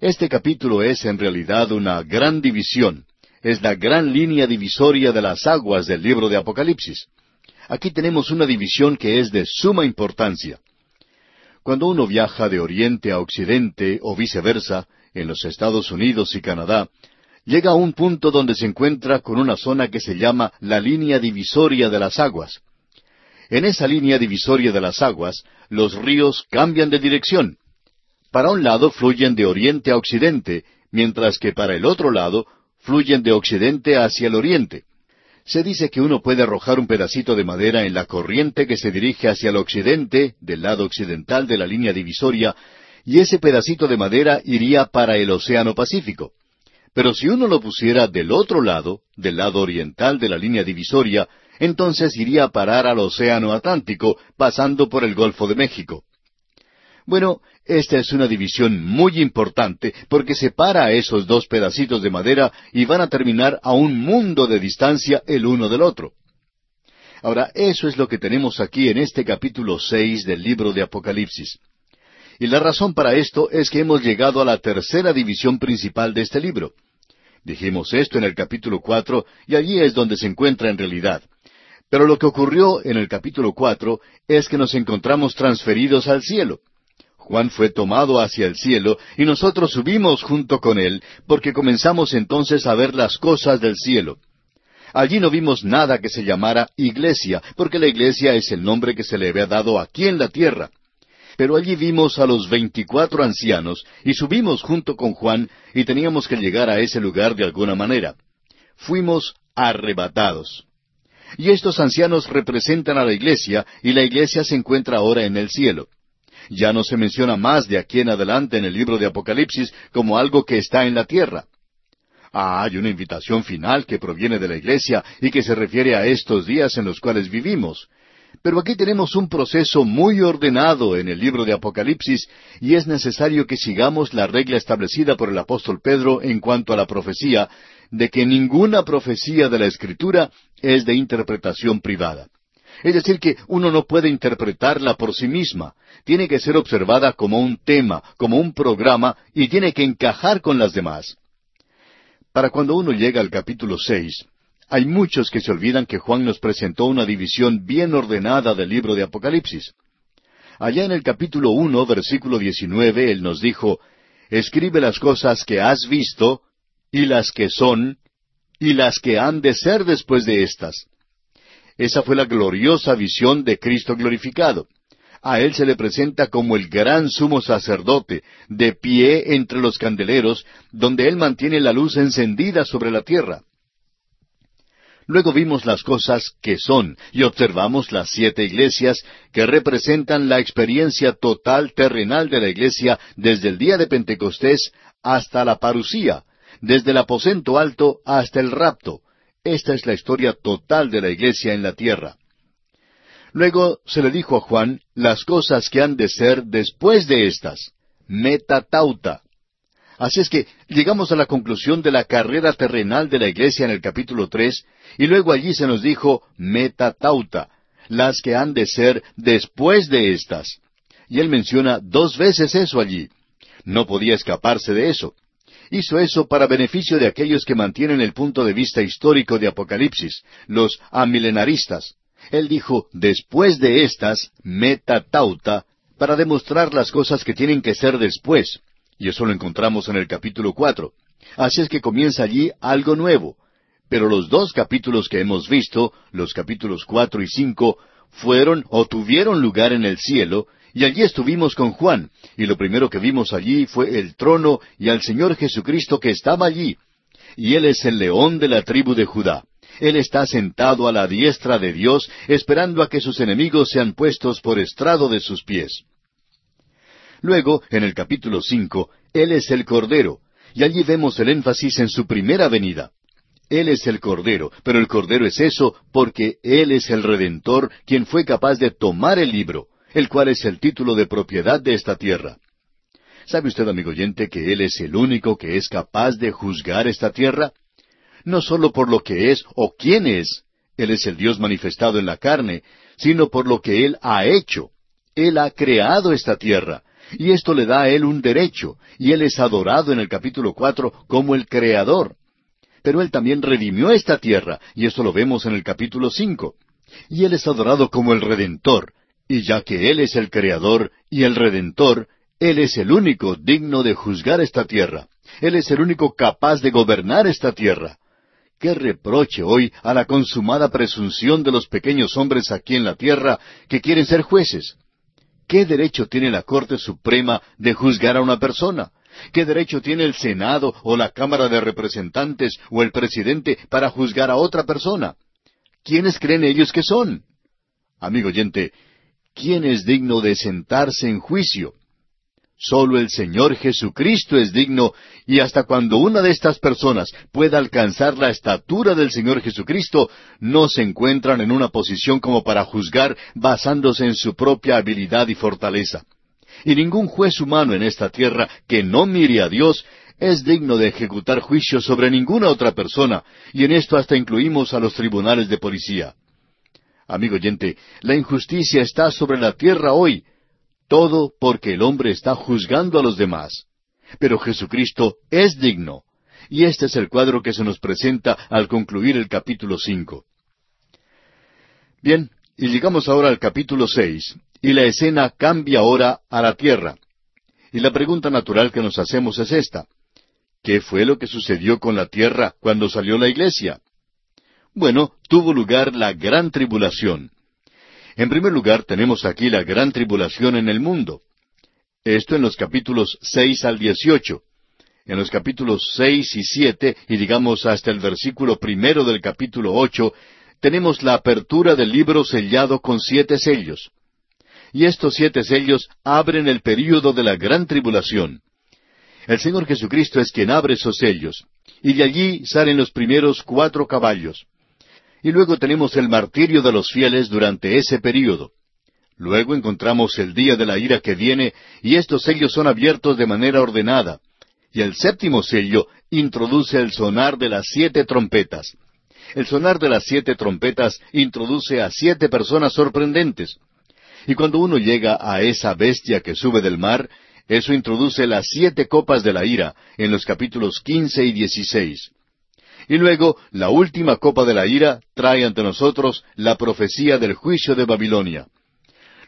Este capítulo es en realidad una gran división, es la gran línea divisoria de las aguas del libro de Apocalipsis. Aquí tenemos una división que es de suma importancia. Cuando uno viaja de Oriente a Occidente o viceversa, en los Estados Unidos y Canadá, llega a un punto donde se encuentra con una zona que se llama la línea divisoria de las aguas. En esa línea divisoria de las aguas, los ríos cambian de dirección. Para un lado fluyen de oriente a occidente, mientras que para el otro lado fluyen de occidente hacia el oriente. Se dice que uno puede arrojar un pedacito de madera en la corriente que se dirige hacia el occidente, del lado occidental de la línea divisoria, y ese pedacito de madera iría para el Océano Pacífico. Pero si uno lo pusiera del otro lado, del lado oriental de la línea divisoria, entonces iría a parar al Océano Atlántico, pasando por el Golfo de México. Bueno, esta es una división muy importante porque separa a esos dos pedacitos de madera y van a terminar a un mundo de distancia el uno del otro. Ahora, eso es lo que tenemos aquí en este capítulo seis del libro de Apocalipsis. Y la razón para esto es que hemos llegado a la tercera división principal de este libro. Dijimos esto en el capítulo cuatro y allí es donde se encuentra en realidad. Pero lo que ocurrió en el capítulo cuatro es que nos encontramos transferidos al cielo. Juan fue tomado hacia el cielo y nosotros subimos junto con él porque comenzamos entonces a ver las cosas del cielo. Allí no vimos nada que se llamara iglesia, porque la iglesia es el nombre que se le había dado aquí en la tierra. Pero allí vimos a los veinticuatro ancianos y subimos junto con Juan y teníamos que llegar a ese lugar de alguna manera. Fuimos arrebatados. Y estos ancianos representan a la iglesia y la iglesia se encuentra ahora en el cielo. Ya no se menciona más de aquí en adelante en el libro de Apocalipsis como algo que está en la tierra. Ah, hay una invitación final que proviene de la iglesia y que se refiere a estos días en los cuales vivimos. Pero aquí tenemos un proceso muy ordenado en el libro de Apocalipsis y es necesario que sigamos la regla establecida por el apóstol Pedro en cuanto a la profecía, de que ninguna profecía de la Escritura es de interpretación privada. Es decir, que uno no puede interpretarla por sí misma. Tiene que ser observada como un tema, como un programa, y tiene que encajar con las demás. Para cuando uno llega al capítulo seis, hay muchos que se olvidan que Juan nos presentó una división bien ordenada del libro de Apocalipsis. Allá en el capítulo uno, versículo diecinueve, él nos dijo, Escribe las cosas que has visto, y las que son, y las que han de ser después de estas. Esa fue la gloriosa visión de Cristo glorificado. A Él se le presenta como el gran sumo sacerdote, de pie entre los candeleros, donde Él mantiene la luz encendida sobre la tierra. Luego vimos las cosas que son y observamos las siete iglesias que representan la experiencia total terrenal de la iglesia desde el día de Pentecostés hasta la parucía, desde el aposento alto hasta el rapto. Esta es la historia total de la iglesia en la tierra. Luego se le dijo a Juan las cosas que han de ser después de estas. Metatauta. Así es que llegamos a la conclusión de la carrera terrenal de la iglesia en el capítulo tres, y luego allí se nos dijo metatauta, las que han de ser después de estas. Y él menciona dos veces eso allí. No podía escaparse de eso. Hizo eso para beneficio de aquellos que mantienen el punto de vista histórico de Apocalipsis, los amilenaristas. Él dijo, después de estas, metatauta, para demostrar las cosas que tienen que ser después. Y eso lo encontramos en el capítulo cuatro. Así es que comienza allí algo nuevo. Pero los dos capítulos que hemos visto, los capítulos cuatro y cinco, fueron o tuvieron lugar en el cielo, y allí estuvimos con Juan, y lo primero que vimos allí fue el trono y al Señor Jesucristo que estaba allí. Y Él es el león de la tribu de Judá. Él está sentado a la diestra de Dios, esperando a que sus enemigos sean puestos por estrado de sus pies. Luego, en el capítulo cinco, Él es el Cordero, y allí vemos el énfasis en su primera venida. Él es el Cordero, pero el Cordero es eso porque Él es el Redentor quien fue capaz de tomar el libro, el cual es el título de propiedad de esta tierra. ¿Sabe usted, amigo oyente, que Él es el único que es capaz de juzgar esta tierra? No sólo por lo que es o quién es, Él es el Dios manifestado en la carne, sino por lo que Él ha hecho. Él ha creado esta tierra, y esto le da a él un derecho, y él es adorado en el capítulo cuatro como el creador. Pero él también redimió esta tierra, y esto lo vemos en el capítulo cinco. Y él es adorado como el redentor, y ya que él es el creador y el redentor, él es el único digno de juzgar esta tierra. Él es el único capaz de gobernar esta tierra. Qué reproche hoy a la consumada presunción de los pequeños hombres aquí en la tierra que quieren ser jueces. ¿Qué derecho tiene la Corte Suprema de juzgar a una persona? ¿Qué derecho tiene el Senado o la Cámara de Representantes o el presidente para juzgar a otra persona? ¿Quiénes creen ellos que son? Amigo oyente, ¿quién es digno de sentarse en juicio? Solo el Señor Jesucristo es digno, y hasta cuando una de estas personas pueda alcanzar la estatura del Señor Jesucristo, no se encuentran en una posición como para juzgar basándose en su propia habilidad y fortaleza. Y ningún juez humano en esta tierra que no mire a Dios es digno de ejecutar juicio sobre ninguna otra persona, y en esto hasta incluimos a los tribunales de policía. Amigo oyente, la injusticia está sobre la tierra hoy, todo porque el hombre está juzgando a los demás. Pero Jesucristo es digno. Y este es el cuadro que se nos presenta al concluir el capítulo cinco. Bien, y llegamos ahora al capítulo seis, y la escena cambia ahora a la tierra. Y la pregunta natural que nos hacemos es esta. ¿Qué fue lo que sucedió con la tierra cuando salió la iglesia? Bueno, tuvo lugar la gran tribulación. En primer lugar, tenemos aquí la gran tribulación en el mundo. Esto en los capítulos seis al dieciocho. En los capítulos seis y siete, y digamos hasta el versículo primero del capítulo ocho, tenemos la apertura del libro sellado con siete sellos. Y estos siete sellos abren el período de la gran tribulación. El Señor Jesucristo es quien abre esos sellos, y de allí salen los primeros cuatro caballos. Y luego tenemos el martirio de los fieles durante ese período. Luego encontramos el día de la ira que viene, y estos sellos son abiertos de manera ordenada. Y el séptimo sello introduce el sonar de las siete trompetas. El sonar de las siete trompetas introduce a siete personas sorprendentes. Y cuando uno llega a esa bestia que sube del mar, eso introduce las siete copas de la ira en los capítulos quince y dieciséis. Y luego, la última copa de la ira trae ante nosotros la profecía del juicio de Babilonia.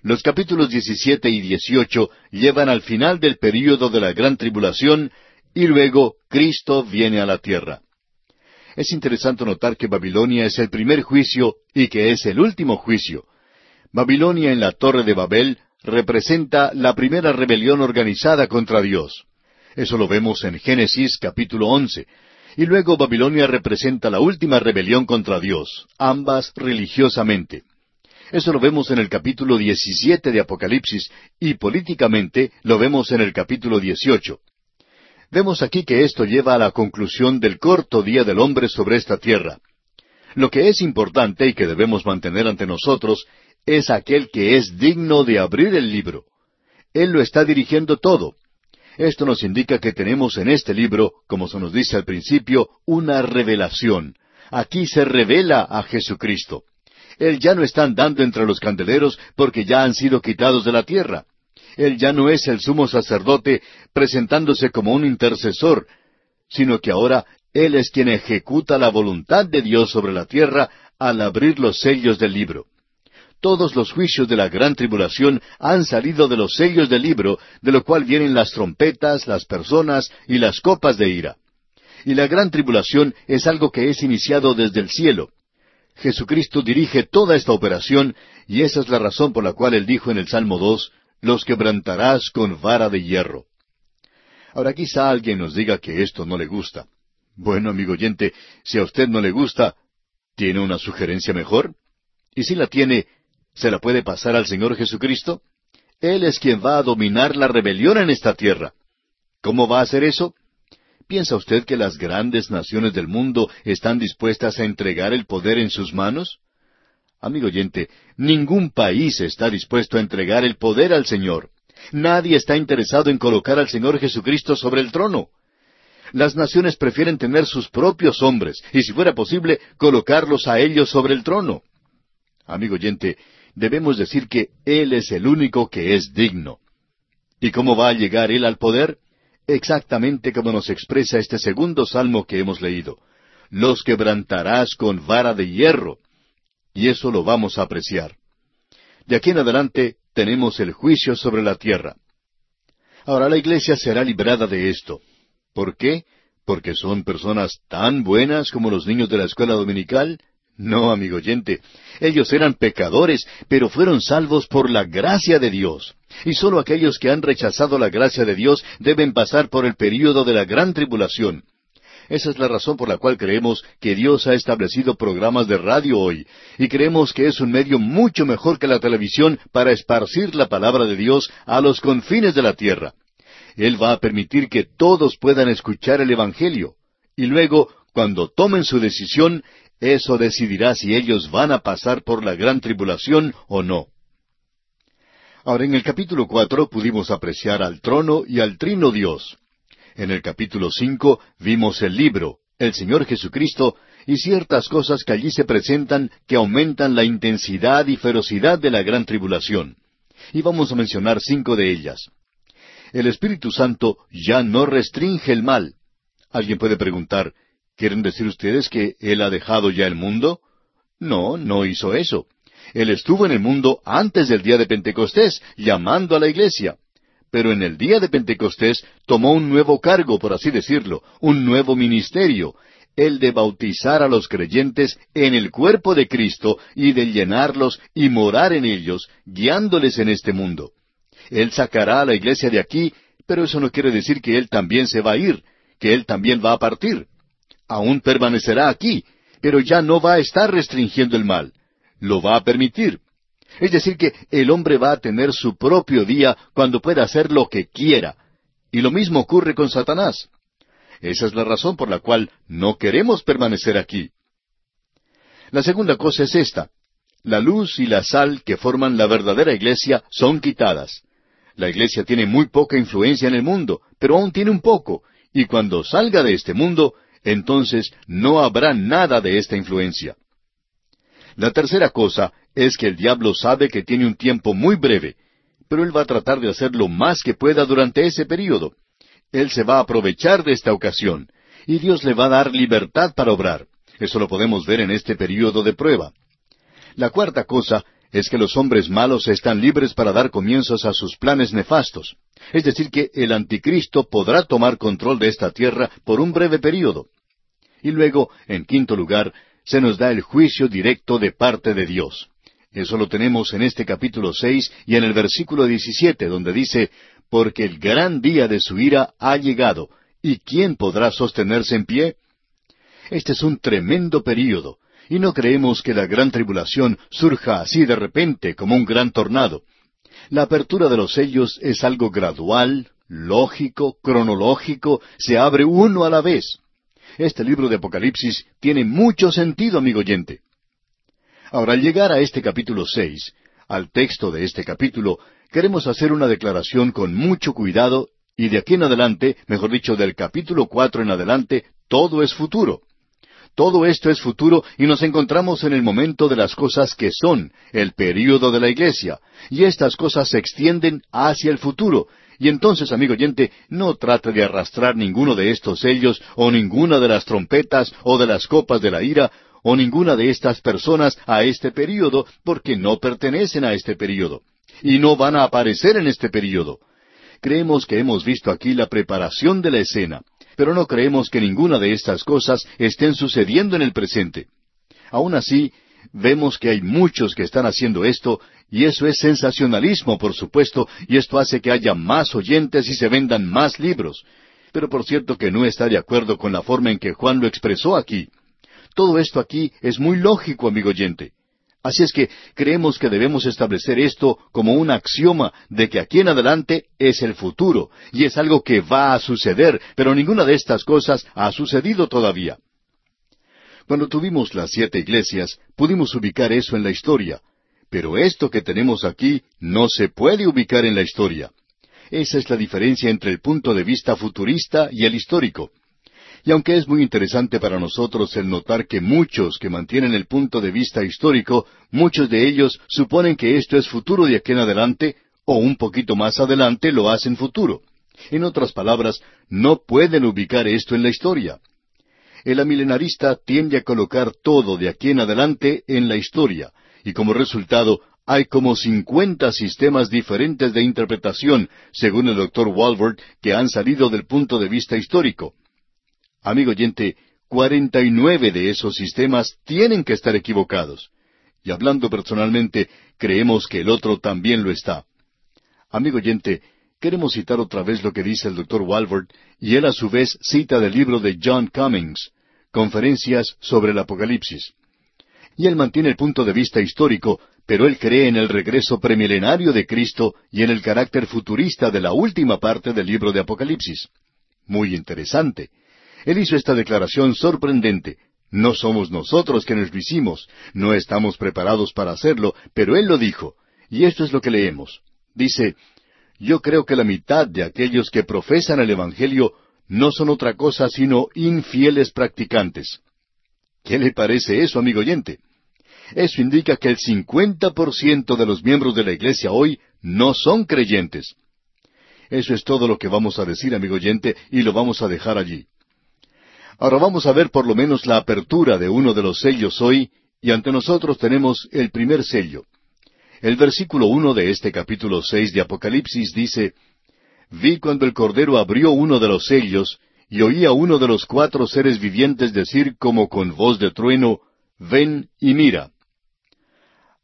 Los capítulos diecisiete y dieciocho llevan al final del período de la gran tribulación y luego Cristo viene a la tierra. Es interesante notar que Babilonia es el primer juicio y que es el último juicio. Babilonia en la torre de Babel representa la primera rebelión organizada contra Dios. Eso lo vemos en Génesis capítulo once. Y luego Babilonia representa la última rebelión contra Dios, ambas religiosamente. Eso lo vemos en el capítulo 17 de Apocalipsis y políticamente lo vemos en el capítulo 18. Vemos aquí que esto lleva a la conclusión del corto día del hombre sobre esta tierra. Lo que es importante y que debemos mantener ante nosotros es aquel que es digno de abrir el libro. Él lo está dirigiendo todo. Esto nos indica que tenemos en este libro, como se nos dice al principio, una revelación. Aquí se revela a Jesucristo. Él ya no está andando entre los candeleros porque ya han sido quitados de la tierra. Él ya no es el sumo sacerdote presentándose como un intercesor, sino que ahora Él es quien ejecuta la voluntad de Dios sobre la tierra al abrir los sellos del libro. Todos los juicios de la gran tribulación han salido de los sellos del libro, de lo cual vienen las trompetas, las personas y las copas de ira. Y la gran tribulación es algo que es iniciado desde el cielo. Jesucristo dirige toda esta operación y esa es la razón por la cual él dijo en el Salmo 2, los quebrantarás con vara de hierro. Ahora quizá alguien nos diga que esto no le gusta. Bueno, amigo oyente, si a usted no le gusta, ¿tiene una sugerencia mejor? Y si la tiene, ¿Se la puede pasar al Señor Jesucristo? Él es quien va a dominar la rebelión en esta tierra. ¿Cómo va a hacer eso? ¿Piensa usted que las grandes naciones del mundo están dispuestas a entregar el poder en sus manos? Amigo oyente, ningún país está dispuesto a entregar el poder al Señor. Nadie está interesado en colocar al Señor Jesucristo sobre el trono. Las naciones prefieren tener sus propios hombres y, si fuera posible, colocarlos a ellos sobre el trono. Amigo oyente, debemos decir que Él es el único que es digno. ¿Y cómo va a llegar Él al poder? Exactamente como nos expresa este segundo salmo que hemos leído. Los quebrantarás con vara de hierro. Y eso lo vamos a apreciar. De aquí en adelante tenemos el juicio sobre la tierra. Ahora la iglesia será librada de esto. ¿Por qué? ¿Porque son personas tan buenas como los niños de la escuela dominical? No, amigo oyente, ellos eran pecadores, pero fueron salvos por la gracia de Dios. Y sólo aquellos que han rechazado la gracia de Dios deben pasar por el período de la gran tribulación. Esa es la razón por la cual creemos que Dios ha establecido programas de radio hoy, y creemos que es un medio mucho mejor que la televisión para esparcir la palabra de Dios a los confines de la tierra. Él va a permitir que todos puedan escuchar el Evangelio, y luego, cuando tomen su decisión, eso decidirá si ellos van a pasar por la gran tribulación o no. Ahora, en el capítulo cuatro pudimos apreciar al trono y al trino Dios. En el capítulo cinco vimos el libro, el Señor Jesucristo, y ciertas cosas que allí se presentan que aumentan la intensidad y ferocidad de la gran tribulación. Y vamos a mencionar cinco de ellas. El Espíritu Santo ya no restringe el mal. Alguien puede preguntar, ¿Quieren decir ustedes que Él ha dejado ya el mundo? No, no hizo eso. Él estuvo en el mundo antes del día de Pentecostés, llamando a la iglesia. Pero en el día de Pentecostés tomó un nuevo cargo, por así decirlo, un nuevo ministerio, el de bautizar a los creyentes en el cuerpo de Cristo y de llenarlos y morar en ellos, guiándoles en este mundo. Él sacará a la iglesia de aquí, pero eso no quiere decir que Él también se va a ir, que Él también va a partir aún permanecerá aquí, pero ya no va a estar restringiendo el mal, lo va a permitir. Es decir, que el hombre va a tener su propio día cuando pueda hacer lo que quiera. Y lo mismo ocurre con Satanás. Esa es la razón por la cual no queremos permanecer aquí. La segunda cosa es esta. La luz y la sal que forman la verdadera iglesia son quitadas. La iglesia tiene muy poca influencia en el mundo, pero aún tiene un poco, y cuando salga de este mundo, entonces no habrá nada de esta influencia. La tercera cosa es que el diablo sabe que tiene un tiempo muy breve, pero él va a tratar de hacer lo más que pueda durante ese período. Él se va a aprovechar de esta ocasión, y Dios le va a dar libertad para obrar. Eso lo podemos ver en este período de prueba. La cuarta cosa es que los hombres malos están libres para dar comienzos a sus planes nefastos. Es decir, que el anticristo podrá tomar control de esta tierra por un breve período. Y luego, en quinto lugar, se nos da el juicio directo de parte de Dios. Eso lo tenemos en este capítulo seis y en el versículo diecisiete, donde dice, Porque el gran día de su ira ha llegado, ¿y quién podrá sostenerse en pie? Este es un tremendo período, y no creemos que la gran tribulación surja así de repente como un gran tornado. La apertura de los sellos es algo gradual, lógico, cronológico, se abre uno a la vez. Este libro de Apocalipsis tiene mucho sentido, amigo oyente. Ahora, al llegar a este capítulo seis, al texto de este capítulo, queremos hacer una declaración con mucho cuidado y de aquí en adelante, mejor dicho, del capítulo cuatro en adelante, todo es futuro. Todo esto es futuro y nos encontramos en el momento de las cosas que son, el período de la iglesia, y estas cosas se extienden hacia el futuro. Y entonces, amigo oyente, no trate de arrastrar ninguno de estos sellos, o ninguna de las trompetas, o de las copas de la ira, o ninguna de estas personas a este período, porque no pertenecen a este período, y no van a aparecer en este período. Creemos que hemos visto aquí la preparación de la escena, pero no creemos que ninguna de estas cosas estén sucediendo en el presente. Aun así, vemos que hay muchos que están haciendo esto, y eso es sensacionalismo, por supuesto, y esto hace que haya más oyentes y se vendan más libros. Pero por cierto que no está de acuerdo con la forma en que Juan lo expresó aquí. Todo esto aquí es muy lógico, amigo oyente. Así es que creemos que debemos establecer esto como un axioma de que aquí en adelante es el futuro y es algo que va a suceder, pero ninguna de estas cosas ha sucedido todavía. Cuando tuvimos las siete iglesias, pudimos ubicar eso en la historia, pero esto que tenemos aquí no se puede ubicar en la historia. Esa es la diferencia entre el punto de vista futurista y el histórico. Y aunque es muy interesante para nosotros el notar que muchos que mantienen el punto de vista histórico, muchos de ellos suponen que esto es futuro de aquí en adelante, o un poquito más adelante lo hacen futuro. En otras palabras, no pueden ubicar esto en la historia. El amilenarista tiende a colocar todo de aquí en adelante en la historia, y como resultado hay como cincuenta sistemas diferentes de interpretación, según el doctor Walworth, que han salido del punto de vista histórico. Amigo oyente, cuarenta y nueve de esos sistemas tienen que estar equivocados. Y hablando personalmente, creemos que el otro también lo está. Amigo oyente, queremos citar otra vez lo que dice el doctor Walford, y él a su vez cita del libro de John Cummings, Conferencias sobre el Apocalipsis. Y él mantiene el punto de vista histórico, pero él cree en el regreso premilenario de Cristo y en el carácter futurista de la última parte del libro de Apocalipsis. Muy interesante. Él hizo esta declaración sorprendente. No somos nosotros quienes lo hicimos, no estamos preparados para hacerlo, pero Él lo dijo. Y esto es lo que leemos. Dice, Yo creo que la mitad de aquellos que profesan el Evangelio no son otra cosa sino infieles practicantes. ¿Qué le parece eso, amigo oyente? Eso indica que el cincuenta por ciento de los miembros de la iglesia hoy no son creyentes. Eso es todo lo que vamos a decir, amigo oyente, y lo vamos a dejar allí. Ahora vamos a ver por lo menos la apertura de uno de los sellos hoy, y ante nosotros tenemos el primer sello. El versículo uno de este capítulo seis de Apocalipsis dice, Vi cuando el Cordero abrió uno de los sellos, y oí a uno de los cuatro seres vivientes decir como con voz de trueno, Ven y mira.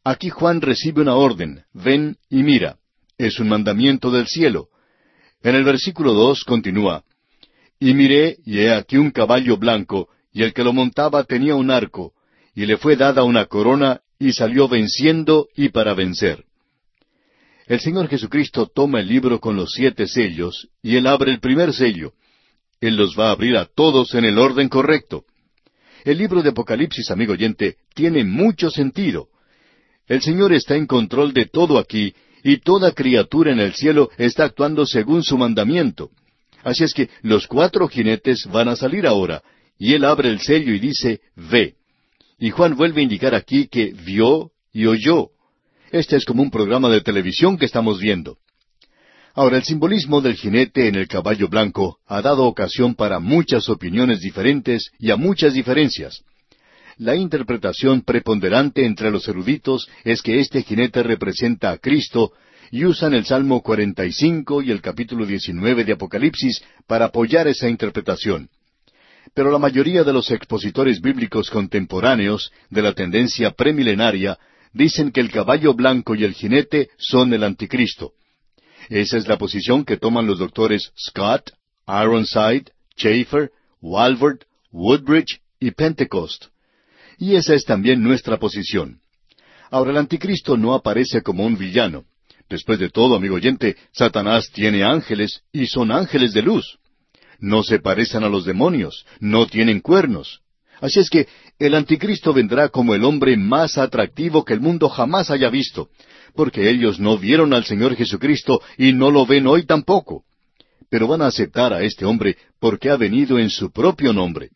Aquí Juan recibe una orden, ven y mira. Es un mandamiento del cielo. En el versículo dos continúa, y miré, y he aquí un caballo blanco, y el que lo montaba tenía un arco, y le fue dada una corona, y salió venciendo y para vencer. El Señor Jesucristo toma el libro con los siete sellos, y Él abre el primer sello. Él los va a abrir a todos en el orden correcto. El libro de Apocalipsis, amigo oyente, tiene mucho sentido. El Señor está en control de todo aquí, y toda criatura en el cielo está actuando según su mandamiento. Así es que los cuatro jinetes van a salir ahora, y él abre el sello y dice, ve. Y Juan vuelve a indicar aquí que vio y oyó. Este es como un programa de televisión que estamos viendo. Ahora, el simbolismo del jinete en el caballo blanco ha dado ocasión para muchas opiniones diferentes y a muchas diferencias. La interpretación preponderante entre los eruditos es que este jinete representa a Cristo y usan el Salmo 45 y el capítulo 19 de Apocalipsis para apoyar esa interpretación. Pero la mayoría de los expositores bíblicos contemporáneos de la tendencia premilenaria dicen que el caballo blanco y el jinete son el anticristo. Esa es la posición que toman los doctores Scott, Ironside, Schaeffer, Walford, Woodbridge y Pentecost. Y esa es también nuestra posición. Ahora el anticristo no aparece como un villano. Después de todo, amigo oyente, Satanás tiene ángeles y son ángeles de luz. No se parecen a los demonios, no tienen cuernos. Así es que el anticristo vendrá como el hombre más atractivo que el mundo jamás haya visto, porque ellos no vieron al Señor Jesucristo y no lo ven hoy tampoco. Pero van a aceptar a este hombre porque ha venido en su propio nombre.